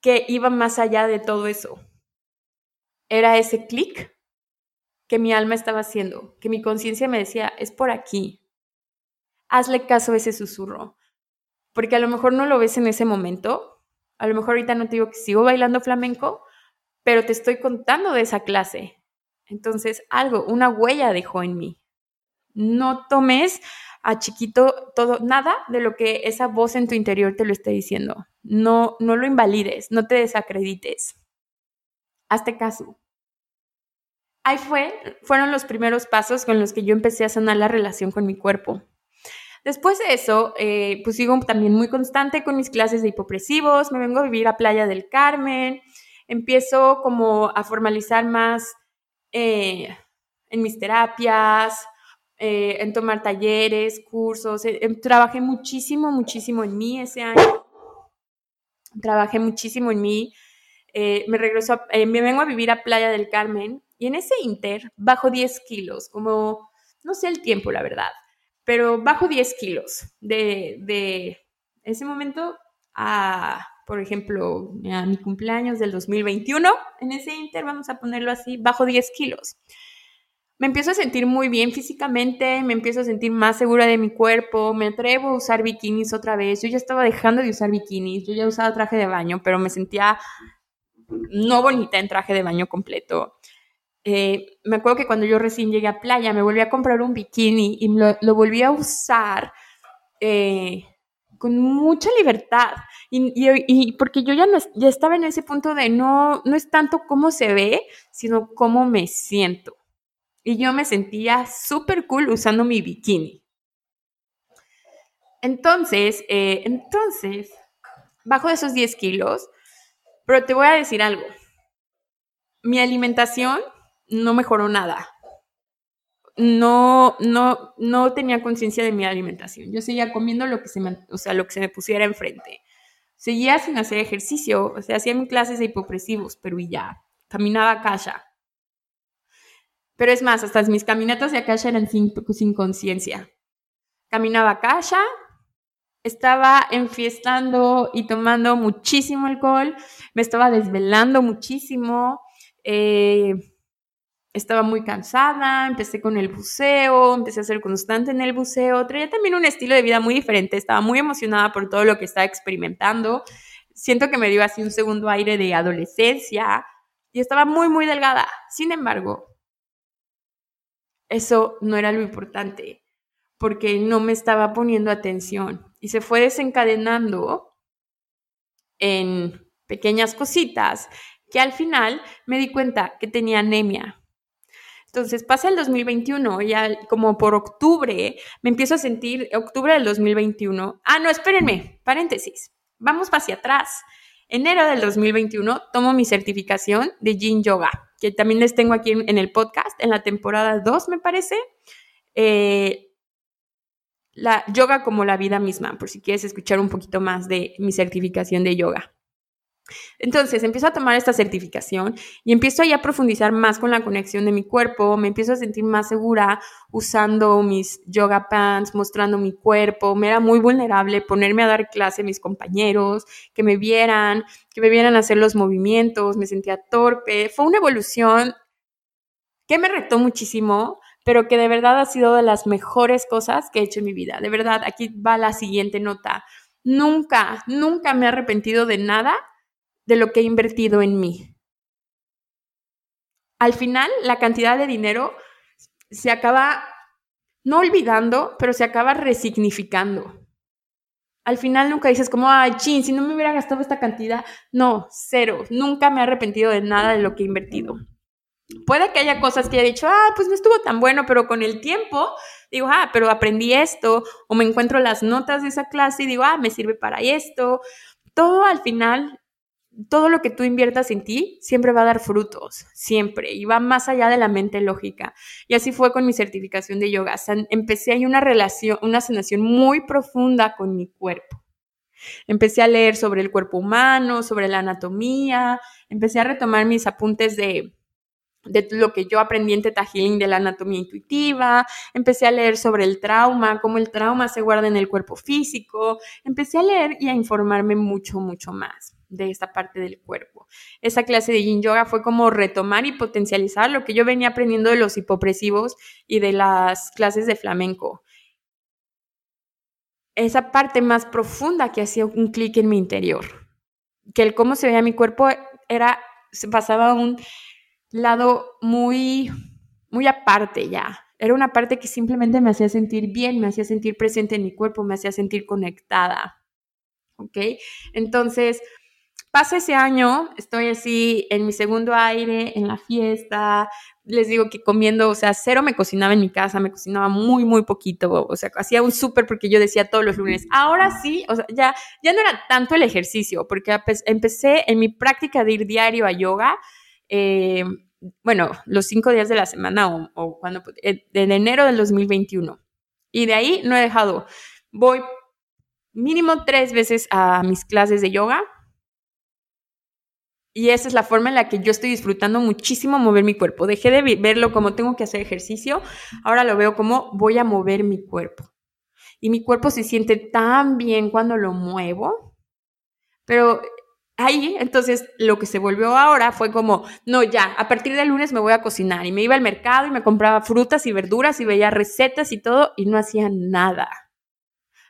que iba más allá de todo eso. Era ese clic que mi alma estaba haciendo, que mi conciencia me decía, es por aquí. Hazle caso a ese susurro porque a lo mejor no lo ves en ese momento, a lo mejor ahorita no te digo que sigo bailando flamenco, pero te estoy contando de esa clase. Entonces, algo, una huella dejó en mí. No tomes a chiquito todo, nada de lo que esa voz en tu interior te lo esté diciendo. No, no lo invalides, no te desacredites. Hazte caso. Ahí fue, fueron los primeros pasos con los que yo empecé a sanar la relación con mi cuerpo. Después de eso, eh, pues sigo también muy constante con mis clases de hipopresivos, me vengo a vivir a Playa del Carmen, empiezo como a formalizar más eh, en mis terapias, eh, en tomar talleres, cursos, trabajé muchísimo, muchísimo en mí ese año, trabajé muchísimo en mí, me regreso, me vengo a vivir a Playa del Carmen y en ese inter bajo 10 kilos, como, no sé el tiempo, la verdad pero bajo 10 kilos de, ese momento a, por ejemplo, a mi cumpleaños del 2021, en ese inter, vamos a ponerlo así, bajo 10 kilos. Me empiezo a sentir muy bien físicamente, me empiezo a sentir más segura de mi cuerpo, me atrevo a usar bikinis otra vez. Yo ya estaba dejando de usar bikinis, yo ya usaba traje de baño, pero me sentía no bonita en traje de baño completo. Eh, me acuerdo que cuando yo recién llegué a playa me volví a comprar un bikini y lo, volví a usar eh, con mucha libertad. Y, porque yo ya, no, ya estaba en ese punto de no, no es tanto cómo se ve, sino cómo me siento. Y yo me sentía súper cool usando mi bikini. Entonces, eh, entonces, bajo esos 10 kilos, pero te voy a decir algo. Mi alimentación no mejoró nada. No, no, no tenía conciencia de mi alimentación. Yo seguía comiendo lo que se me, o sea, lo que se me pusiera enfrente. Seguía sin hacer ejercicio, o sea, hacía mis clases de hipopresivos, pero y ya. Caminaba a casa. Pero es más, hasta mis caminatas de acá eran sin, sin conciencia. Caminaba a casa, estaba enfiestando y tomando muchísimo alcohol, me estaba desvelando muchísimo, eh, estaba muy cansada, empecé con el buceo, empecé a ser constante en el buceo, traía también un estilo de vida muy diferente, estaba muy emocionada por todo lo que estaba experimentando, siento que me dio así un segundo aire de adolescencia y estaba muy, muy delgada. Sin embargo, eso no era lo importante, porque no me estaba poniendo atención y se fue desencadenando en pequeñas cositas que al final me di cuenta que tenía anemia entonces pasa el 2021, ya como por octubre, me empiezo a sentir, octubre del 2021, ah, no, espérenme, paréntesis, vamos hacia atrás. Enero del 2021 tomo mi certificación de Yin Yoga, que también les tengo aquí en, el podcast, en la temporada 2 me parece. Eh, la yoga como la vida misma, por si quieres escuchar un poquito más de mi certificación de yoga. Entonces empiezo a tomar esta certificación y empiezo a profundizar más con la conexión de mi cuerpo, me empiezo a sentir más segura usando mis yoga pants, mostrando mi cuerpo, me era muy vulnerable ponerme a dar clase a mis compañeros, que me vieran, que me vieran hacer los movimientos, me sentía torpe, fue una evolución que me retó muchísimo, pero que de verdad ha sido de las mejores cosas que he hecho en mi vida. De verdad, aquí va la siguiente nota. Nunca, nunca me he arrepentido de nada de lo que he invertido en mí. Al final, la cantidad de dinero se acaba no olvidando, pero se acaba resignificando. Al final nunca dices como, ay, chin, si no me hubiera gastado esta cantidad. No, cero. Nunca me he arrepentido de nada de lo que he invertido. Puede que haya cosas que haya dicho, ah, pues no estuvo tan bueno, pero con el tiempo digo, ah, pero aprendí esto, o me encuentro las notas de esa clase y digo, ah, me sirve para esto. Todo al final todo lo que tú inviertas en ti siempre va a dar frutos, siempre, y va más allá de la mente lógica. Y así fue con mi certificación de yoga. empecé ahí una relación, una sanación muy profunda con mi cuerpo. Empecé a leer sobre el cuerpo humano, sobre la anatomía, empecé a retomar mis apuntes de, de lo que yo aprendí en Teta Healing de la anatomía intuitiva, empecé a leer sobre el trauma, cómo el trauma se guarda en el cuerpo físico, empecé a leer y a informarme mucho, mucho más de esta parte del cuerpo. Esa clase de yin yoga fue como retomar y potencializar lo que yo venía aprendiendo de los hipopresivos y de las clases de flamenco. Esa parte más profunda que hacía un clic en mi interior, que el cómo se veía mi cuerpo era se pasaba a un lado muy muy aparte ya. Era una parte que simplemente me hacía sentir bien, me hacía sentir presente en mi cuerpo, me hacía sentir conectada. ¿Ok? Entonces, Pasa ese año, estoy así en mi segundo aire, en la fiesta, les digo que comiendo, o sea, cero me cocinaba en mi casa, me cocinaba muy, muy poquito, o sea, hacía un súper porque yo decía todos los lunes, ahora sí, o sea, ya, ya no era tanto el ejercicio, porque empecé en mi práctica de ir diario a yoga, eh, bueno, los cinco días de la semana o, o cuando, en enero del 2021. Y de ahí no he dejado, voy mínimo tres veces a mis clases de yoga, y esa es la forma en la que yo estoy disfrutando muchísimo mover mi cuerpo. Dejé de verlo como tengo que hacer ejercicio, ahora lo veo como voy a mover mi cuerpo. Y mi cuerpo se siente tan bien cuando lo muevo, pero ahí entonces lo que se volvió ahora fue como, no, ya, a partir del lunes me voy a cocinar. Y me iba al mercado y me compraba frutas y verduras y veía recetas y todo y no hacía nada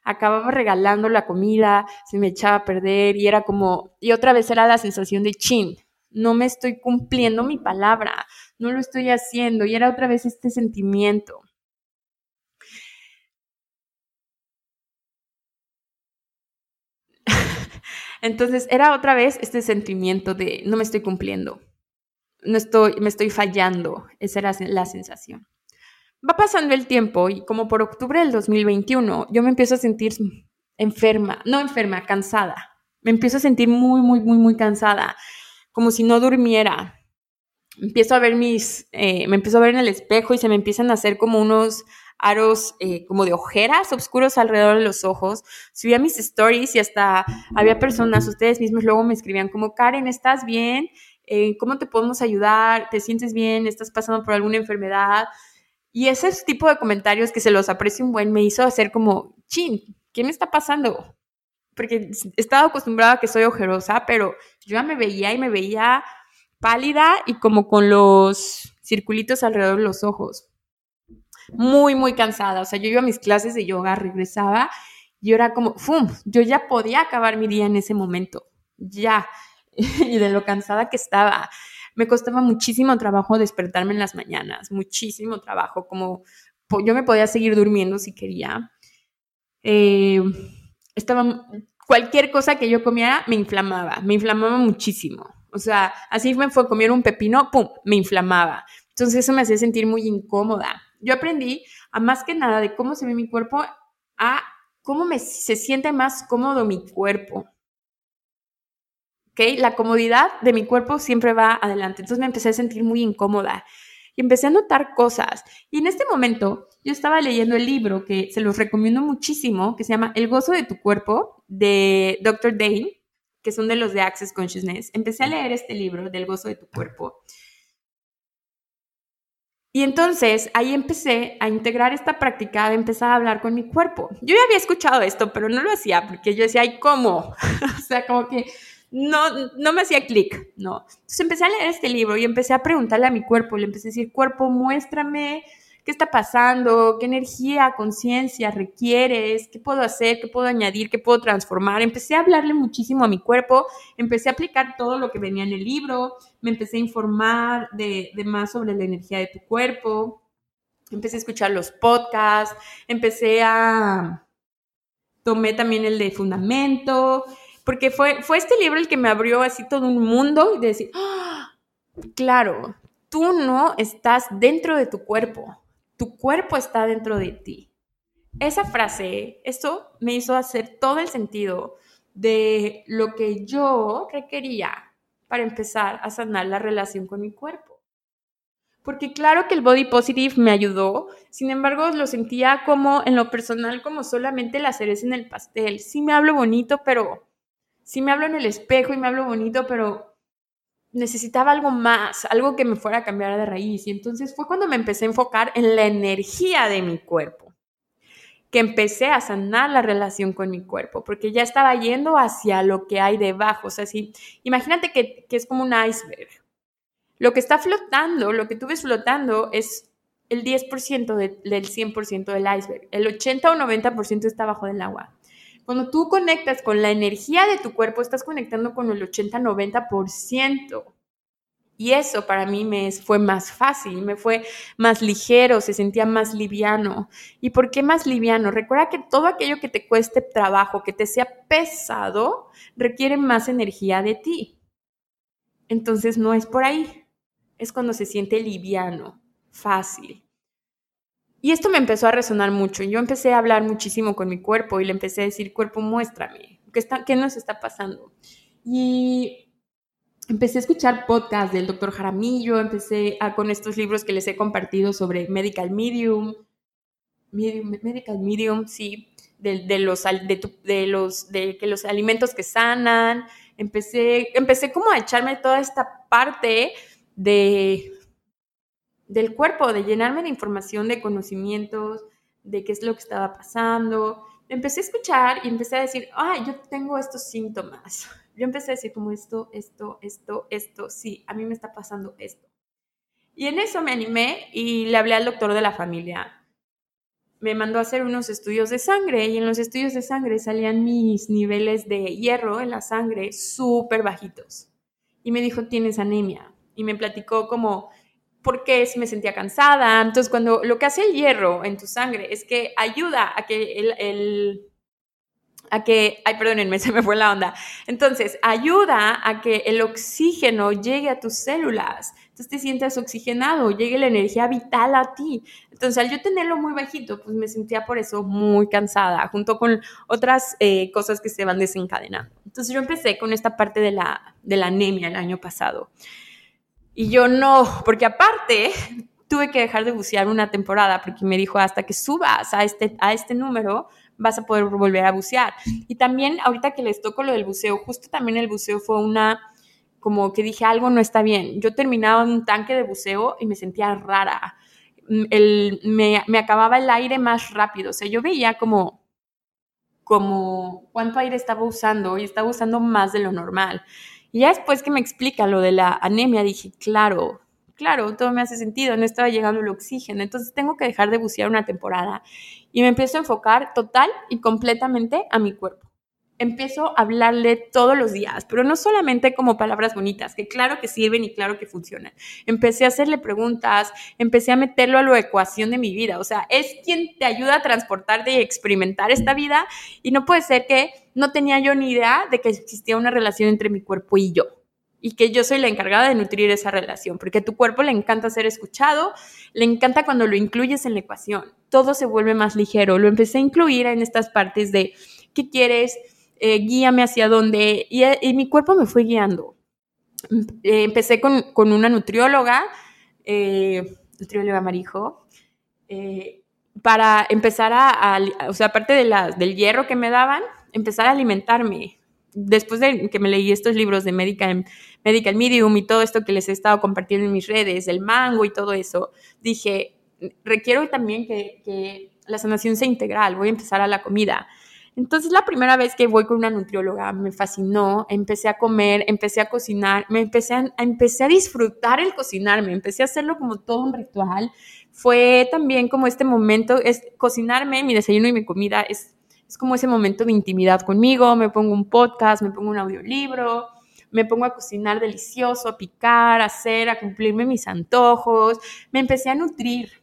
acababa regalando la comida, se me echaba a perder y era como, y otra vez era la sensación de chin, no me estoy cumpliendo mi palabra, no lo estoy haciendo y era otra vez este sentimiento. Entonces era otra vez este sentimiento de no me estoy cumpliendo, no estoy, me estoy fallando, esa era la sensación. Va pasando el tiempo y como por octubre del 2021 yo me empiezo a sentir enferma, no enferma, cansada. Me empiezo a sentir muy, muy, muy, muy cansada, como si no durmiera. Empiezo a ver mis, eh, me empiezo a ver en el espejo y se me empiezan a hacer como unos aros eh, como de ojeras oscuros alrededor de los ojos. Subía mis stories y hasta había personas, ustedes mismos luego me escribían como, Karen, ¿estás bien? Eh, ¿Cómo te podemos ayudar? ¿Te sientes bien? ¿Estás pasando por alguna enfermedad? Y ese tipo de comentarios que se los aprecio un buen me hizo hacer como, chin, ¿qué me está pasando? Porque he estado acostumbrada a que soy ojerosa, pero yo ya me veía y me veía pálida y como con los circulitos alrededor de los ojos. Muy, muy cansada. O sea, yo iba a mis clases de yoga, regresaba y era como, ¡fum! Yo ya podía acabar mi día en ese momento. Ya. y de lo cansada que estaba me costaba muchísimo trabajo despertarme en las mañanas, muchísimo trabajo, como yo me podía seguir durmiendo si quería. Eh, estaba, cualquier cosa que yo comiera me inflamaba, me inflamaba muchísimo. O sea, así me fue comer un pepino, ¡pum!, me inflamaba. Entonces eso me hacía sentir muy incómoda. Yo aprendí a más que nada de cómo se ve mi cuerpo a cómo me, se siente más cómodo mi cuerpo. La comodidad de mi cuerpo siempre va adelante. Entonces me empecé a sentir muy incómoda y empecé a notar cosas. Y en este momento yo estaba leyendo el libro que se los recomiendo muchísimo, que se llama El gozo de tu cuerpo, de Dr. Dane, que son de los de Access Consciousness. Empecé a leer este libro del gozo de tu cuerpo. Y entonces ahí empecé a integrar esta práctica de empezar a hablar con mi cuerpo. Yo ya había escuchado esto, pero no lo hacía porque yo decía, ay, ¿cómo? o sea, como que no, no me hacía clic, ¿no? Entonces empecé a leer este libro y empecé a preguntarle a mi cuerpo, le empecé a decir, cuerpo, muéstrame qué está pasando, qué energía, conciencia requieres, qué puedo hacer, qué puedo añadir, qué puedo transformar. Empecé a hablarle muchísimo a mi cuerpo, empecé a aplicar todo lo que venía en el libro, me empecé a informar de, de más sobre la energía de tu cuerpo, empecé a escuchar los podcasts, empecé a... Tomé también el de fundamento, porque fue, fue este libro el que me abrió así todo un mundo y de decir, ¡Ah! claro, tú no estás dentro de tu cuerpo, tu cuerpo está dentro de ti. Esa frase, eso me hizo hacer todo el sentido de lo que yo requería para empezar a sanar la relación con mi cuerpo. Porque claro que el body positive me ayudó, sin embargo lo sentía como en lo personal como solamente la cereza en el pastel. Sí me hablo bonito, pero sí me hablo en el espejo y me hablo bonito, pero necesitaba algo más, algo que me fuera a cambiar de raíz. Y entonces fue cuando me empecé a enfocar en la energía de mi cuerpo, que empecé a sanar la relación con mi cuerpo, porque ya estaba yendo hacia lo que hay debajo. O sea, si, imagínate que, es como un iceberg. Lo que está flotando, lo que tú ves flotando es el 10% del 100% del iceberg. El 80 o 90% está abajo del agua. Cuando tú conectas con la energía de tu cuerpo, estás conectando con el 80-90%. Y eso para mí me fue más fácil, me fue más ligero, se sentía más liviano. ¿Y por qué más liviano? Recuerda que todo aquello que te cueste trabajo, que te sea pesado, requiere más energía de ti. Entonces no es por ahí, es cuando se siente liviano, fácil. Y esto me empezó a resonar mucho. Yo empecé a hablar muchísimo con mi cuerpo y le empecé a decir, cuerpo, muéstrame, ¿qué, está, qué nos está pasando? Y empecé a escuchar podcasts del doctor Jaramillo, empecé a, con estos libros que les he compartido sobre Medical Medium, Medical Medium, sí, de, los, de, los, de que los alimentos que sanan. Empecé, empecé como a echarme toda esta parte de del cuerpo, de llenarme de información, de conocimientos, de qué es lo que estaba pasando. Empecé a escuchar y empecé a decir, ah, yo tengo estos síntomas. Yo empecé a decir como esto, esto, esto, esto, sí, a mí me está pasando esto. Y en eso me animé y le hablé al doctor de la familia. Me mandó a hacer unos estudios de sangre y en los estudios de sangre salían mis niveles de hierro en la sangre súper bajitos. Y me dijo, tienes anemia. Y me platicó como porque me sentía cansada. Entonces, cuando lo que hace el hierro en tu sangre es que ayuda a que el, a que, ay, perdónenme, se me fue la onda. Entonces, ayuda a que el oxígeno llegue a tus células. Entonces te sientas oxigenado, llegue la energía vital a ti. Entonces, al yo tenerlo muy bajito, pues me sentía por eso muy cansada, junto con otras eh, cosas que se van desencadenando. Entonces, yo empecé con esta parte de la, de la anemia el año pasado. Y yo no, porque aparte tuve que dejar de bucear una temporada porque me dijo hasta que subas a este, a este número vas a poder volver a bucear. Y también ahorita que les toco lo del buceo, justo también el buceo fue una, como que dije algo no está bien. Yo terminaba un tanque de buceo y me sentía rara. El, me, me acababa el aire más rápido, o sea, yo veía como como cuánto aire estaba usando y estaba usando más de lo normal. Y ya después que me explica lo de la anemia, dije, claro, claro, todo me hace sentido, no estaba llegando el oxígeno, entonces tengo que dejar de bucear una temporada. Y me empiezo a enfocar total y completamente a mi cuerpo empiezo a hablarle todos los días, pero no solamente como palabras bonitas, que claro que sirven y claro que funcionan. Empecé a hacerle preguntas, empecé a meterlo a la ecuación de mi vida, o sea, es quien te ayuda a transportarte y experimentar esta vida. Y no puede ser que no tenía yo ni idea de que existía una relación entre mi cuerpo y yo y que yo soy la encargada de nutrir esa relación, porque a tu cuerpo le encanta ser escuchado, le encanta cuando lo incluyes en la ecuación, todo se vuelve más ligero, lo empecé a incluir en estas partes de qué quieres, eh, guíame hacia dónde, y, mi cuerpo me fue guiando. Eh, empecé con, con, una nutrióloga, eh, nutrióloga Marijo, para empezar a, o sea, aparte de la, del hierro que me daban, empezar a alimentarme. Después de que me leí estos libros de Medical, Medical Medium y todo esto que les he estado compartiendo en mis redes, el mango y todo eso, dije, requiero también que la sanación sea integral, voy a empezar a la comida. Entonces la primera vez que voy con una nutrióloga me fascinó, empecé a comer, empecé a cocinar, me empecé a, empecé a disfrutar el cocinarme, empecé a hacerlo como todo un ritual. Fue también como este momento, es cocinarme, mi desayuno y mi comida es, es como ese momento de intimidad conmigo, me pongo un podcast, me pongo un audiolibro, me pongo a cocinar delicioso, a picar, a hacer, a cumplirme mis antojos, me empecé a nutrir,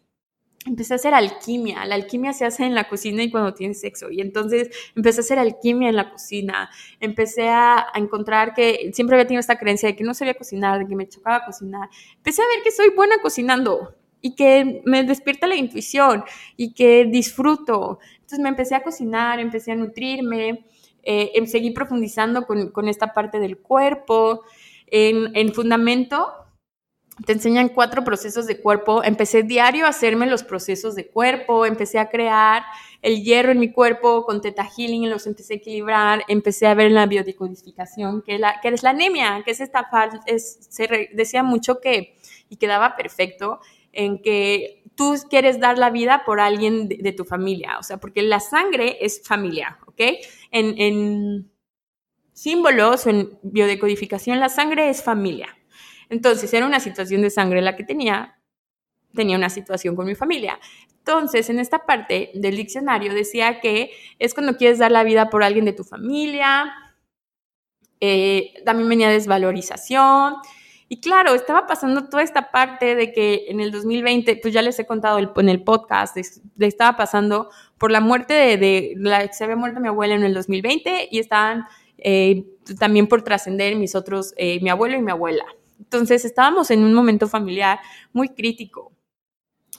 empecé a hacer alquimia. La alquimia se hace en la cocina y cuando tienes sexo. Y entonces empecé a hacer alquimia en la cocina. Empecé a, encontrar que siempre había tenido esta creencia de que no sabía cocinar, de que me chocaba cocinar. Empecé a ver que soy buena cocinando y que me despierta la intuición y que disfruto. Entonces me empecé a cocinar, empecé a nutrirme, eh, em, seguí profundizando con, esta parte del cuerpo. En, en fundamento, te enseñan cuatro procesos de cuerpo. Empecé diario a hacerme los procesos de cuerpo, empecé a crear el hierro en mi cuerpo con teta healing, los empecé a equilibrar, empecé a ver la biodecodificación, que, la, es la anemia, que es esta es, se decía mucho que, y quedaba perfecto, en que tú quieres dar la vida por alguien de, tu familia, o sea, porque la sangre es familia, ¿ok? En, en símbolos o en biodecodificación, la sangre es familia. Entonces, era una situación de sangre la que tenía, tenía una situación con mi familia. Entonces, en esta parte del diccionario decía que es cuando quieres dar la vida por alguien de tu familia, eh, también venía desvalorización. Y claro, estaba pasando toda esta parte de que en el 2020, pues ya les he contado en el podcast, estaba pasando por la muerte de, la, se había muerto mi abuela en el 2020 y estaban eh, también por trascender mis otros, eh, mi abuelo y mi abuela. Entonces estábamos en un momento familiar muy crítico,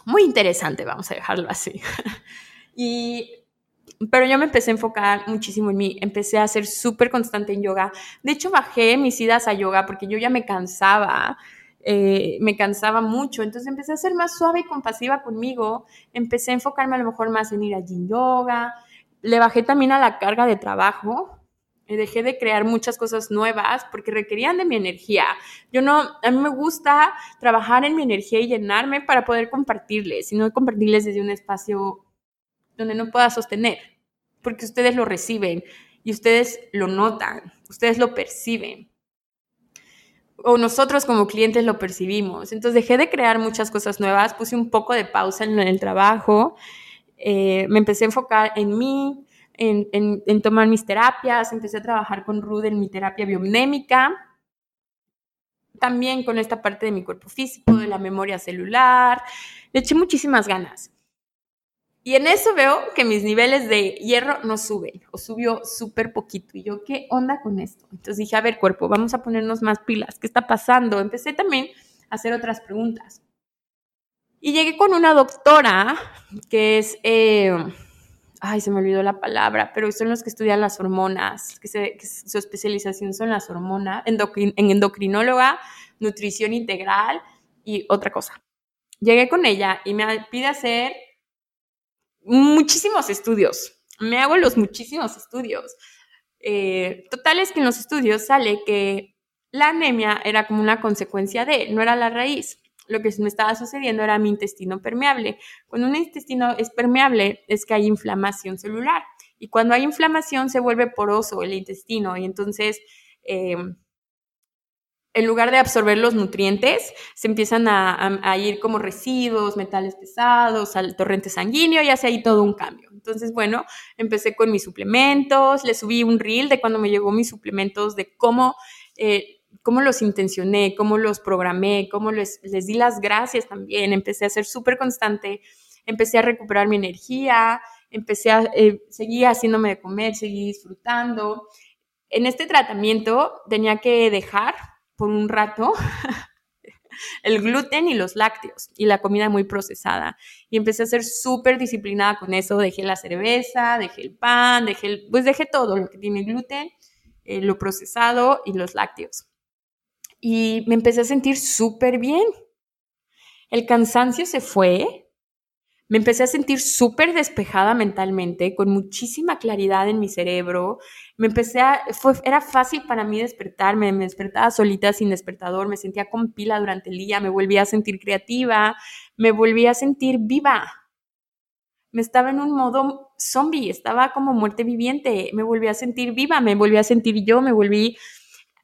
muy interesante, vamos a dejarlo así. y, pero yo me empecé a enfocar muchísimo en mí, empecé a ser súper constante en yoga. De hecho, bajé mis idas a yoga porque yo ya me cansaba. Eh, me cansaba mucho, entonces empecé a ser más suave y compasiva conmigo, empecé a enfocarme a lo mejor más en ir a yin yoga, le bajé también a la carga de trabajo, dejé de crear muchas cosas nuevas porque requerían de mi energía. Yo no, a mí me gusta trabajar en mi energía y llenarme para poder compartirles, sino compartirles desde un espacio donde no pueda sostener, porque ustedes lo reciben y ustedes lo notan, ustedes lo perciben. O nosotros como clientes lo percibimos. Entonces dejé de crear muchas cosas nuevas, puse un poco de pausa en el trabajo, eh, me empecé a enfocar en mí, en, tomar mis terapias, empecé a trabajar con Ruth en mi terapia biomnémica, también con esta parte de mi cuerpo físico, de la memoria celular, le eché muchísimas ganas. Y en eso veo que mis niveles de hierro no suben, o subió súper poquito. Y yo, ¿qué onda con esto? Entonces dije, a ver, cuerpo, vamos a ponernos más pilas. ¿Qué está pasando? Empecé también a hacer otras preguntas. Y llegué con una doctora que es eh, ay, se me olvidó la palabra, pero son los que estudian las hormonas, que, su especialización son las hormonas, en endocrinóloga, nutrición integral y otra cosa. Llegué con ella y me pide hacer muchísimos estudios. Me hago los muchísimos estudios. Eh, total que en los estudios sale que la anemia era como una consecuencia de, no era la raíz lo que me estaba sucediendo era mi intestino permeable. Cuando un intestino es permeable es que hay inflamación celular y cuando hay inflamación se vuelve poroso el intestino y entonces em, en lugar de absorber los nutrientes, se empiezan a, ir como residuos, metales pesados, al torrente sanguíneo y hace ahí todo un cambio. Entonces, bueno, empecé con mis suplementos, le subí un reel de cuando me llegó mis suplementos, de cómo eh, cómo los intencioné, cómo los programé, cómo les, les di las gracias también. Empecé a ser súper constante, empecé a recuperar mi energía, empecé a eh, haciéndome de comer, seguí disfrutando. En este tratamiento tenía que dejar por un rato el gluten y los lácteos y la comida muy procesada. Y empecé a ser súper disciplinada con eso. Dejé la cerveza, dejé el pan, dejé, el, pues dejé todo lo que tiene gluten, eh, lo procesado y los lácteos y me empecé a sentir súper bien. El cansancio se fue, me empecé a sentir súper despejada mentalmente, con muchísima claridad en mi cerebro. Me empecé a, fue, era fácil para mí despertarme, me despertaba solita sin despertador, me sentía con pila durante el día, me volvía a sentir creativa, me volvía a sentir viva. Me estaba en un modo zombie, estaba como muerte viviente, me volví a sentir viva, me volví a sentir yo, me volví,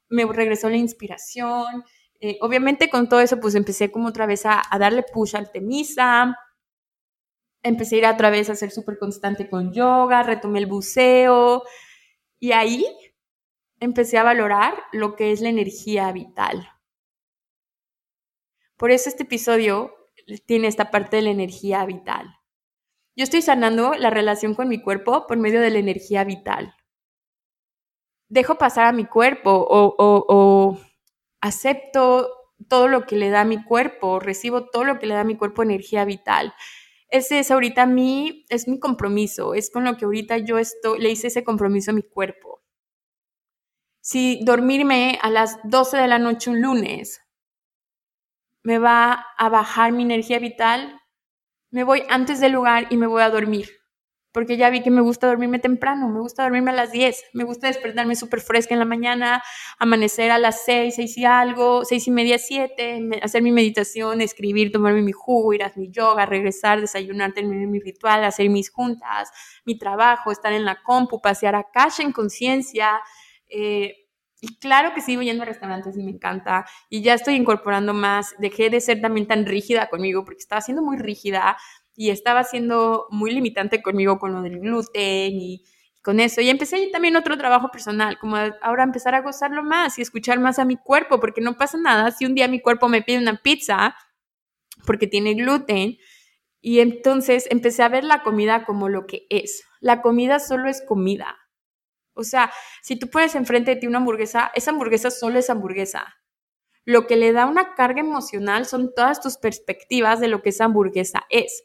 me regresó la inspiración. Eh, obviamente con todo eso pues empecé como otra vez a, darle push al temisa, empecé a otra vez a ser súper constante con yoga, retomé el buceo y ahí empecé a valorar lo que es la energía vital. Por eso este episodio tiene esta parte de la energía vital. Yo estoy sanando la relación con mi cuerpo por medio de la energía vital. Dejo pasar a mi cuerpo o, o acepto todo lo que le da a mi cuerpo, recibo todo lo que le da a mi cuerpo energía vital ese es ahorita mí, es mi compromiso, es con lo que ahorita yo estoy, le hice ese compromiso a mi cuerpo. Si dormirme a las 12 de la noche un lunes me va a bajar mi energía vital, me voy antes del lugar y me voy a dormir porque ya vi que me gusta dormirme temprano, me gusta dormirme a las 10, me gusta despertarme súper fresca en la mañana, amanecer a las 6, 6 y algo, 6 y media, 7, hacer mi meditación, escribir, tomarme mi jugo, ir a mi yoga, regresar, desayunar, terminar mi ritual, hacer mis juntas, mi trabajo, estar en la compu, pasear a calle en conciencia. Eh, y claro que sigo yendo a restaurantes y me encanta. Y ya estoy incorporando más. Dejé de ser también tan rígida conmigo porque estaba siendo muy rígida y estaba siendo muy limitante conmigo con lo del gluten y, con eso. Y empecé también otro trabajo personal, como ahora empezar a gozarlo más y escuchar más a mi cuerpo, porque no pasa nada si un día mi cuerpo me pide una pizza porque tiene gluten. Y entonces empecé a ver la comida como lo que es. La comida solo es comida. O sea, si tú pones enfrente de ti una hamburguesa, esa hamburguesa solo es hamburguesa. Lo que le da una carga emocional son todas tus perspectivas de lo que esa hamburguesa es.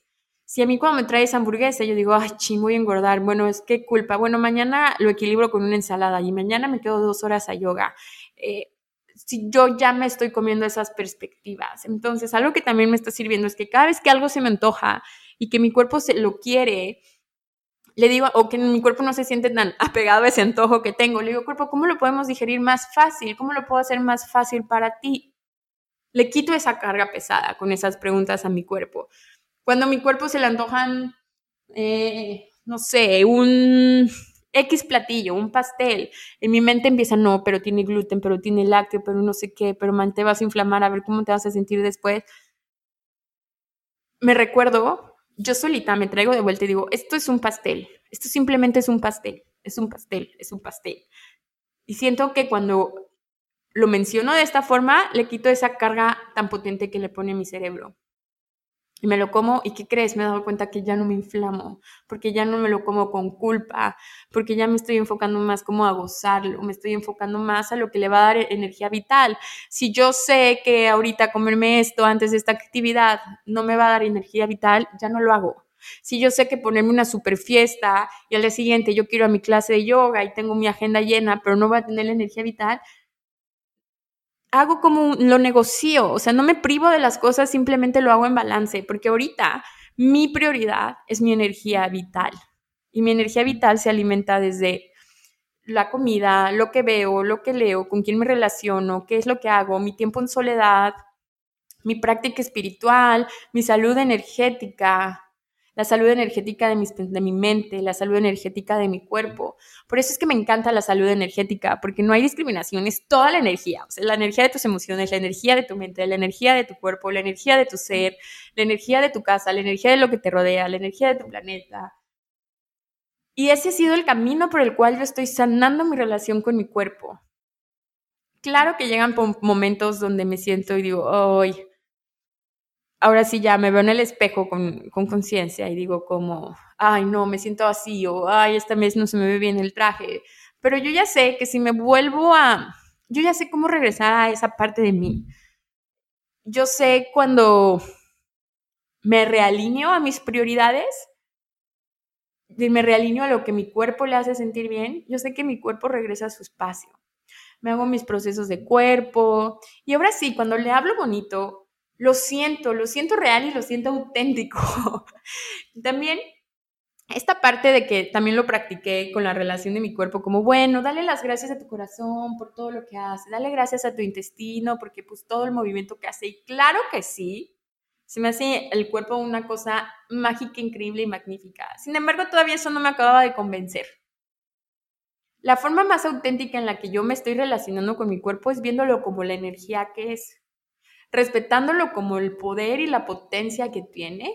Si a mí cuando me traes hamburguesa, yo digo, ay, ching, voy a engordar. Bueno, es que culpa. Bueno, mañana lo equilibro con una ensalada y mañana me quedo dos horas a yoga. Eh, si yo ya me estoy comiendo esas perspectivas. Entonces, algo que también me está sirviendo es que cada vez que algo se me antoja y que mi cuerpo se lo quiere, le digo, o que mi cuerpo no se siente tan apegado a ese antojo que tengo, le digo, cuerpo, ¿cómo lo podemos digerir más fácil? ¿Cómo lo puedo hacer más fácil para ti? Le quito esa carga pesada con esas preguntas a mi cuerpo. Cuando a mi cuerpo se le antojan, eh, no sé, un X platillo, un pastel, en mi mente empieza, no, pero tiene gluten, pero tiene lácteo, pero no sé qué, pero man, te vas a inflamar, a ver cómo te vas a sentir después. Me recuerdo, yo solita me traigo de vuelta y digo, esto es un pastel, esto simplemente es un pastel, es un pastel, es un pastel. Y siento que cuando lo menciono de esta forma, le quito esa carga tan potente que le pone mi cerebro y me lo como y ¿qué crees? Me he dado cuenta que ya no me inflamo, porque ya no me lo como con culpa, porque ya me estoy enfocando más como a gozarlo, me estoy enfocando más a lo que le va a dar e-, energía vital. Si yo sé que ahorita comerme esto antes de esta actividad no me va a dar energía vital, ya no lo hago. Si yo sé que ponerme una super fiesta y al día siguiente yo quiero a mi clase de yoga y tengo mi agenda llena, pero no voy a tener energía vital, hago como lo negocio, o sea, no me privo de las cosas, simplemente lo hago en balance, porque ahorita mi prioridad es mi energía vital. Y mi energía vital se alimenta desde la comida, lo que veo, lo que leo, con quién me relaciono, qué es lo que hago, mi tiempo en soledad, mi práctica espiritual, mi salud energética, la salud energética de, de mi mente, la salud energética de mi cuerpo. Por eso es que me encanta la salud energética, porque no hay discriminación, es toda la energía, o la energía de tus emociones, la energía de tu mente, la energía de tu cuerpo, la energía de tu ser, la energía de tu casa, la energía de lo que te rodea, la energía de tu planeta. Y ese ha sido el camino por el cual yo estoy sanando mi relación con mi cuerpo. Claro que llegan momentos donde me siento y digo, ¡ay! Ahora sí ya me veo en el espejo con conciencia y digo como, ay, no, me siento así o, ay, esta vez no se me ve bien el traje. Pero yo ya sé que si me vuelvo a, yo ya sé cómo regresar a esa parte de mí. Yo sé cuando me realineo a mis prioridades, me realineo a lo que mi cuerpo le hace sentir bien, yo sé que mi cuerpo regresa a su espacio. Me hago mis procesos de cuerpo y ahora sí, cuando le hablo bonito lo siento, lo siento real y lo siento auténtico. también esta parte de que también lo practiqué con la relación de mi cuerpo, como bueno, dale las gracias a tu corazón por todo lo que hace, dale gracias a tu intestino porque pues todo el movimiento que hace. Y claro que sí, se me hace el cuerpo una cosa mágica, increíble y magnífica. Sin embargo, todavía eso no me acababa de convencer. La forma más auténtica en la que yo me estoy relacionando con mi cuerpo es viéndolo como la energía que es, respetándolo como el poder y la potencia que tiene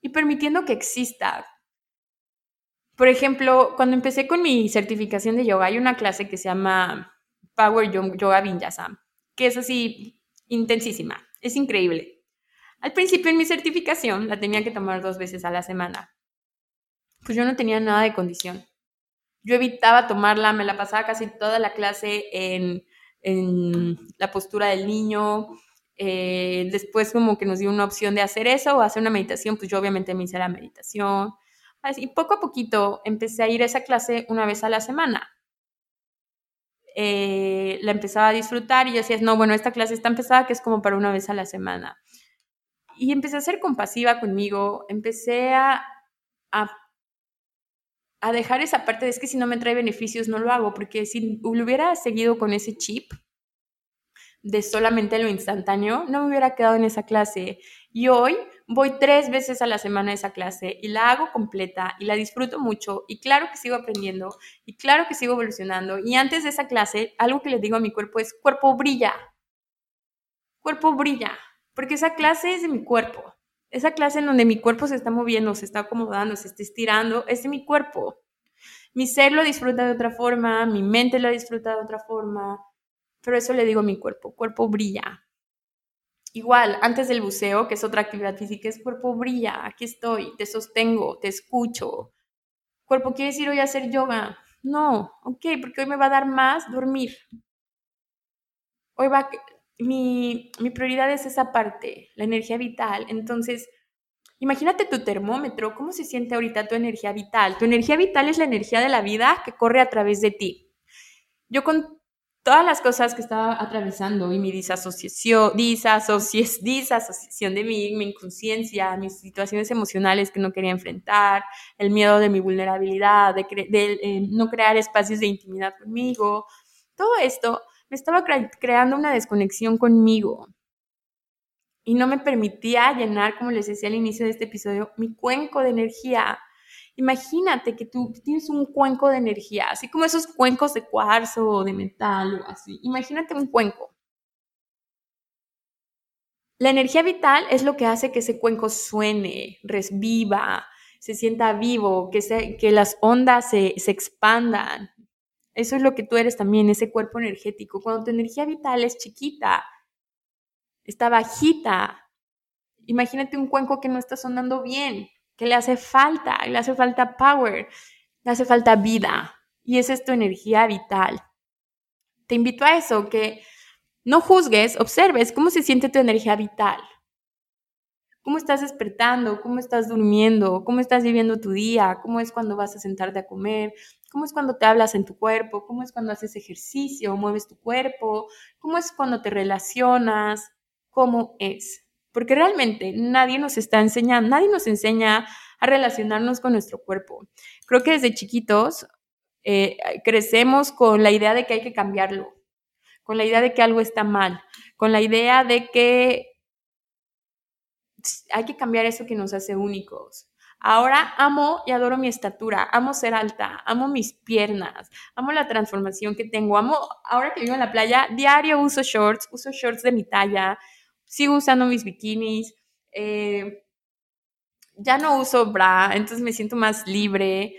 y permitiendo que exista. Por ejemplo, cuando empecé con mi certificación de yoga, hay una clase que se llama Power Yoga Vinyasa, que es así intensísima, es increíble. Al principio en mi certificación la tenía que tomar dos veces a la semana. Pues yo no tenía nada de condición. Yo evitaba tomarla, me la pasaba casi toda la clase en, en la postura del niño, eh, después como que nos dio una opción de hacer eso o hacer una meditación, pues yo obviamente me hice la meditación. Así, poco a poquito empecé a ir a esa clase una vez a la semana. Eh, la empezaba a disfrutar y yo decía, no, bueno, esta clase está empezada que es como para una vez a la semana. Y empecé a ser compasiva conmigo, empecé a, a, a dejar esa parte de es que si no me trae beneficios no lo hago, porque si lo hubiera seguido con ese chip, de solamente lo instantáneo, no me hubiera quedado en esa clase. Y hoy voy tres veces a la semana a esa clase y la hago completa y la disfruto mucho y claro que sigo aprendiendo y claro que sigo evolucionando. Y antes de esa clase, algo que le digo a mi cuerpo es, cuerpo brilla, cuerpo brilla, porque esa clase es de mi cuerpo. Esa clase en donde mi cuerpo se está moviendo, se está acomodando, se está estirando, es de mi cuerpo. Mi ser lo disfruta de otra forma, mi mente lo disfruta de otra forma, pero eso le digo a mi cuerpo, cuerpo brilla. Igual, antes del buceo, que es otra actividad física, es cuerpo brilla, aquí estoy, te sostengo, te escucho. Cuerpo, ¿quieres ir hoy a hacer yoga? No, ok, porque hoy me va a dar más dormir. Hoy va, mi, mi prioridad es esa parte, la energía vital. Entonces, imagínate tu termómetro, ¿cómo se siente ahorita tu energía vital? Tu energía vital es la energía de la vida que corre a través de ti. Yo con todas las cosas que estaba atravesando y mi disasociación, disasociación de mí, mi inconsciencia, mis situaciones emocionales que no quería enfrentar, el miedo de mi vulnerabilidad, de, eh, no crear espacios de intimidad conmigo, todo esto me estaba creando una desconexión conmigo y no me permitía llenar, como les decía al inicio de este episodio, mi cuenco de energía Imagínate que tú tienes un cuenco de energía, así como esos cuencos de cuarzo o de metal o así. Imagínate un cuenco. La energía vital es lo que hace que ese cuenco suene, resviva, se sienta vivo, que, que las ondas se, se expandan. Eso es lo que tú eres también, ese cuerpo energético. Cuando tu energía vital es chiquita, está bajita, imagínate un cuenco que no está sonando bien que le hace falta, le hace falta power, le hace falta vida y esa es tu energía vital. Te invito a eso, que no juzgues, observes cómo se siente tu energía vital. ¿Cómo estás despertando? ¿Cómo estás durmiendo? ¿Cómo estás viviendo tu día? ¿Cómo es cuando vas a sentarte a comer? ¿Cómo es cuando te hablas en tu cuerpo? ¿Cómo es cuando haces ejercicio? ¿Mueves tu cuerpo? ¿Cómo es cuando te relacionas? ¿Cómo es? porque realmente nadie nos está enseñando, nadie nos enseña a relacionarnos con nuestro cuerpo. Creo que desde chiquitos eh, crecemos con la idea de que hay que cambiarlo, con la idea de que algo está mal, con la idea de que hay que cambiar eso que nos hace únicos. Ahora amo y adoro mi estatura, amo ser alta, amo mis piernas, amo la transformación que tengo, amo, ahora que vivo en la playa, diario uso shorts, uso shorts de mi talla, sigo usando mis bikinis, eh, ya no uso bra, entonces me siento más libre,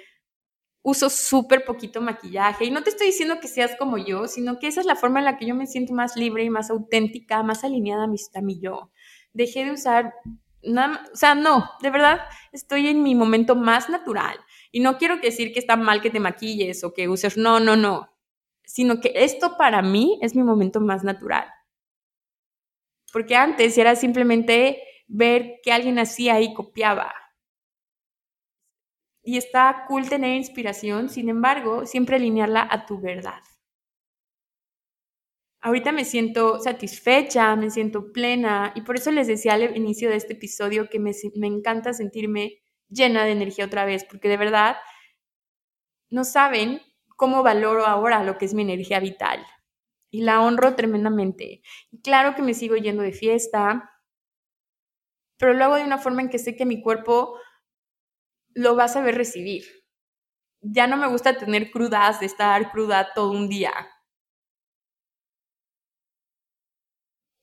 uso súper poquito maquillaje y no te estoy diciendo que seas como yo, sino que esa es la forma en la que yo me siento más libre y más auténtica, más alineada a mi, a mi yo. Dejé de usar nada, o sea, no, de verdad estoy en mi momento más natural y no quiero decir que está mal que te maquilles o que uses, no, no, no, sino que esto para mí es mi momento más natural. Porque antes era simplemente ver que alguien hacía y copiaba. Y está cool tener inspiración, sin embargo, siempre alinearla a tu verdad. Ahorita me siento satisfecha, me siento plena y por eso les decía al inicio de este episodio que me, encanta sentirme llena de energía otra vez, porque de verdad no saben cómo valoro ahora lo que es mi energía vital y la honro tremendamente. Claro que me sigo yendo de fiesta, pero lo hago de una forma en que sé que mi cuerpo lo va a saber recibir. Ya no me gusta tener crudas, de estar cruda todo un día.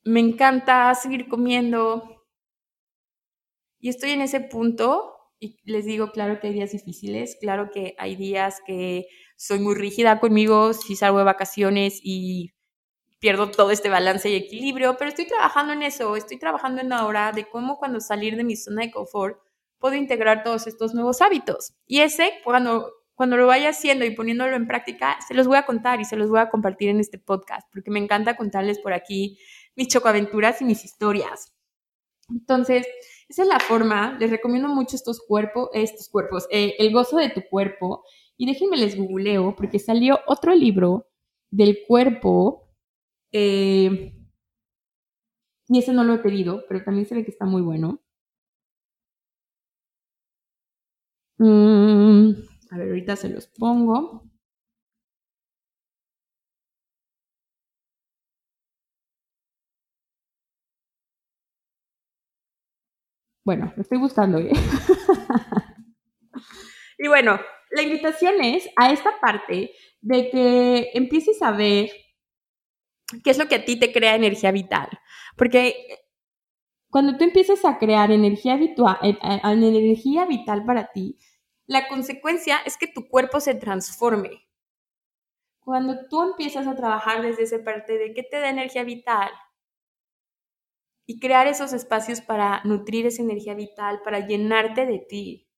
Me encanta seguir comiendo. Y estoy en ese punto y les digo, claro que hay días difíciles, claro que hay días que soy muy rígida conmigo si salgo de vacaciones y pierdo todo este balance y equilibrio, pero estoy trabajando en eso, estoy trabajando en ahora de cómo cuando salir de mi zona de confort puedo integrar todos estos nuevos hábitos. Y ese, cuando, cuando lo vaya haciendo y poniéndolo en práctica, se los voy a contar y se los voy a compartir en este podcast, porque me encanta contarles por aquí mis chocoaventuras y mis historias. Entonces, esa es la forma, les recomiendo mucho estos cuerpos, estos cuerpos, eh, el gozo de tu cuerpo. Y déjenme les googleo, porque salió otro libro del cuerpo, eh, y ese no lo he pedido, pero también se ve que está muy bueno. Mm, a ver, ahorita se los pongo. Bueno, lo estoy buscando. ¿eh? y bueno, la invitación es a esta parte de que empieces a ver qué es lo que a ti te crea energía vital. Porque cuando tú empiezas a crear energía, vital, eh, eh, energía vital para ti, la consecuencia es que tu cuerpo se transforme. Cuando tú empiezas a trabajar desde esa parte de qué te da energía vital, y crear esos espacios para nutrir esa energía vital, para llenarte de ti.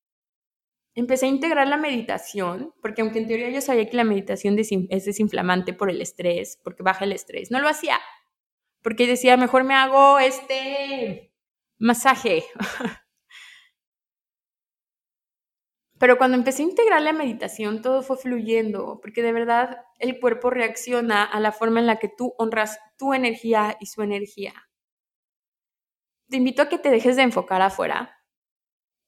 Empecé a integrar la meditación, porque aunque en teoría yo sabía que la meditación es desinflamante por el estrés, porque baja el estrés, no lo hacía, porque decía, mejor me hago este masaje. Pero cuando empecé a integrar la meditación, todo fue fluyendo, porque de verdad el cuerpo reacciona a la forma en la que tú honras tu energía y su energía te invito a que te dejes de enfocar afuera,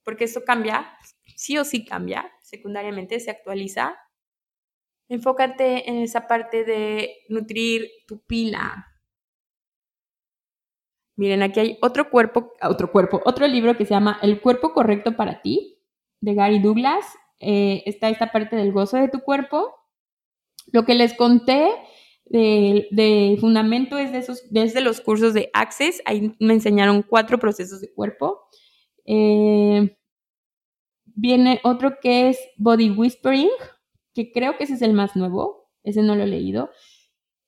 porque eso cambia, sí o sí cambia, secundariamente se actualiza. Enfócate en esa parte de nutrir tu pila. Miren, aquí hay otro cuerpo, otro cuerpo, otro libro que se llama El cuerpo correcto para ti, de Gary Douglas. Eh, está esta parte del gozo de tu cuerpo. Lo que les conté de, fundamento es de esos, desde los cursos de Access, ahí me enseñaron cuatro procesos de cuerpo. Eh, viene otro que es Body Whispering, que creo que ese es el más nuevo, ese no lo he leído.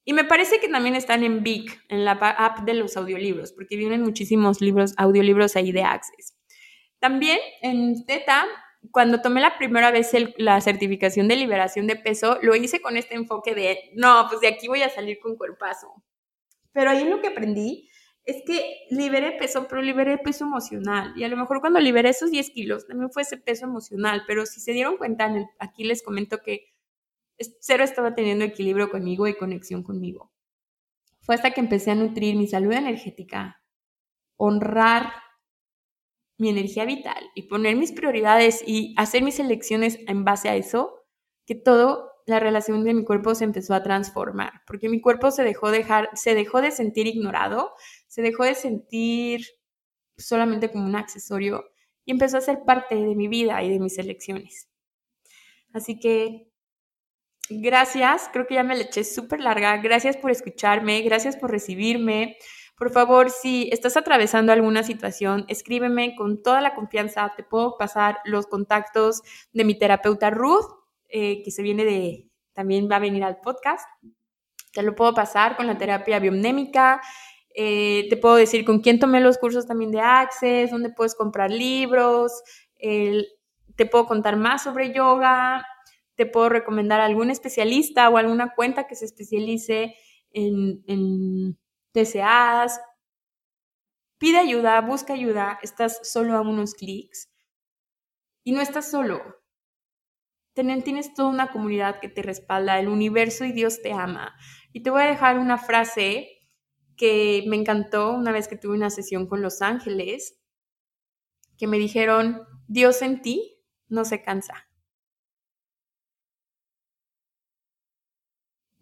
Y me parece que también están en Big, en la app de los audiolibros, porque vienen muchísimos libros, audiolibros ahí de Access. También en Teta cuando tomé la primera vez la certificación de liberación de peso, lo hice con este enfoque de, no, pues de aquí voy a salir con cuerpazo. Pero ahí lo que aprendí es que liberé peso, pero liberé peso emocional. Y a lo mejor cuando liberé esos 10 kilos, también fue ese peso emocional. Pero si se dieron cuenta, aquí les comento que cero estaba teniendo equilibrio conmigo y conexión conmigo. Fue hasta que empecé a nutrir mi salud energética, honrar mi energía vital y poner mis prioridades y hacer mis elecciones en base a eso, que todo la relación de mi cuerpo se empezó a transformar, porque mi cuerpo se dejó dejar, se dejó de sentir ignorado, se dejó de sentir solamente como un accesorio y empezó a ser parte de mi vida y de mis elecciones. Así que gracias, creo que ya me le eché súper larga, gracias por escucharme, gracias por recibirme. Por favor, si estás atravesando alguna situación, escríbeme con toda la confianza. Te puedo pasar los contactos de mi terapeuta Ruth, eh, que se viene de, también va a venir al podcast. Te lo puedo pasar con la terapia biomnémica. Eh, te puedo decir con quién tomé los cursos también de Access, dónde puedes comprar libros. te puedo contar más sobre yoga. Te puedo recomendar a algún especialista o alguna cuenta que se especialice en deseas, pide ayuda, busca ayuda, estás solo a unos clics y no estás solo. tienes toda una comunidad que te respalda, el universo y Dios te ama. Y te voy a dejar una frase que me encantó una vez que tuve una sesión con los ángeles, que me dijeron, Dios en ti no se cansa.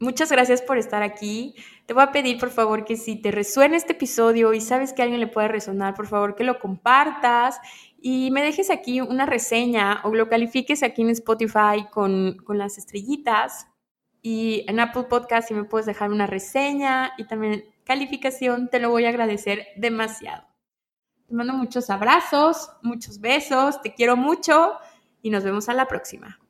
Muchas gracias por estar aquí. Te voy a pedir, por favor, que si te resuena este episodio y sabes que a alguien le puede resonar, por favor, que lo compartas y me dejes aquí una reseña o lo califiques aquí en Spotify con, con las estrellitas y en Apple Podcast si me puedes dejar una reseña y también calificación, te lo voy a agradecer demasiado. Te mando muchos abrazos, muchos besos, te quiero mucho y nos vemos a la próxima.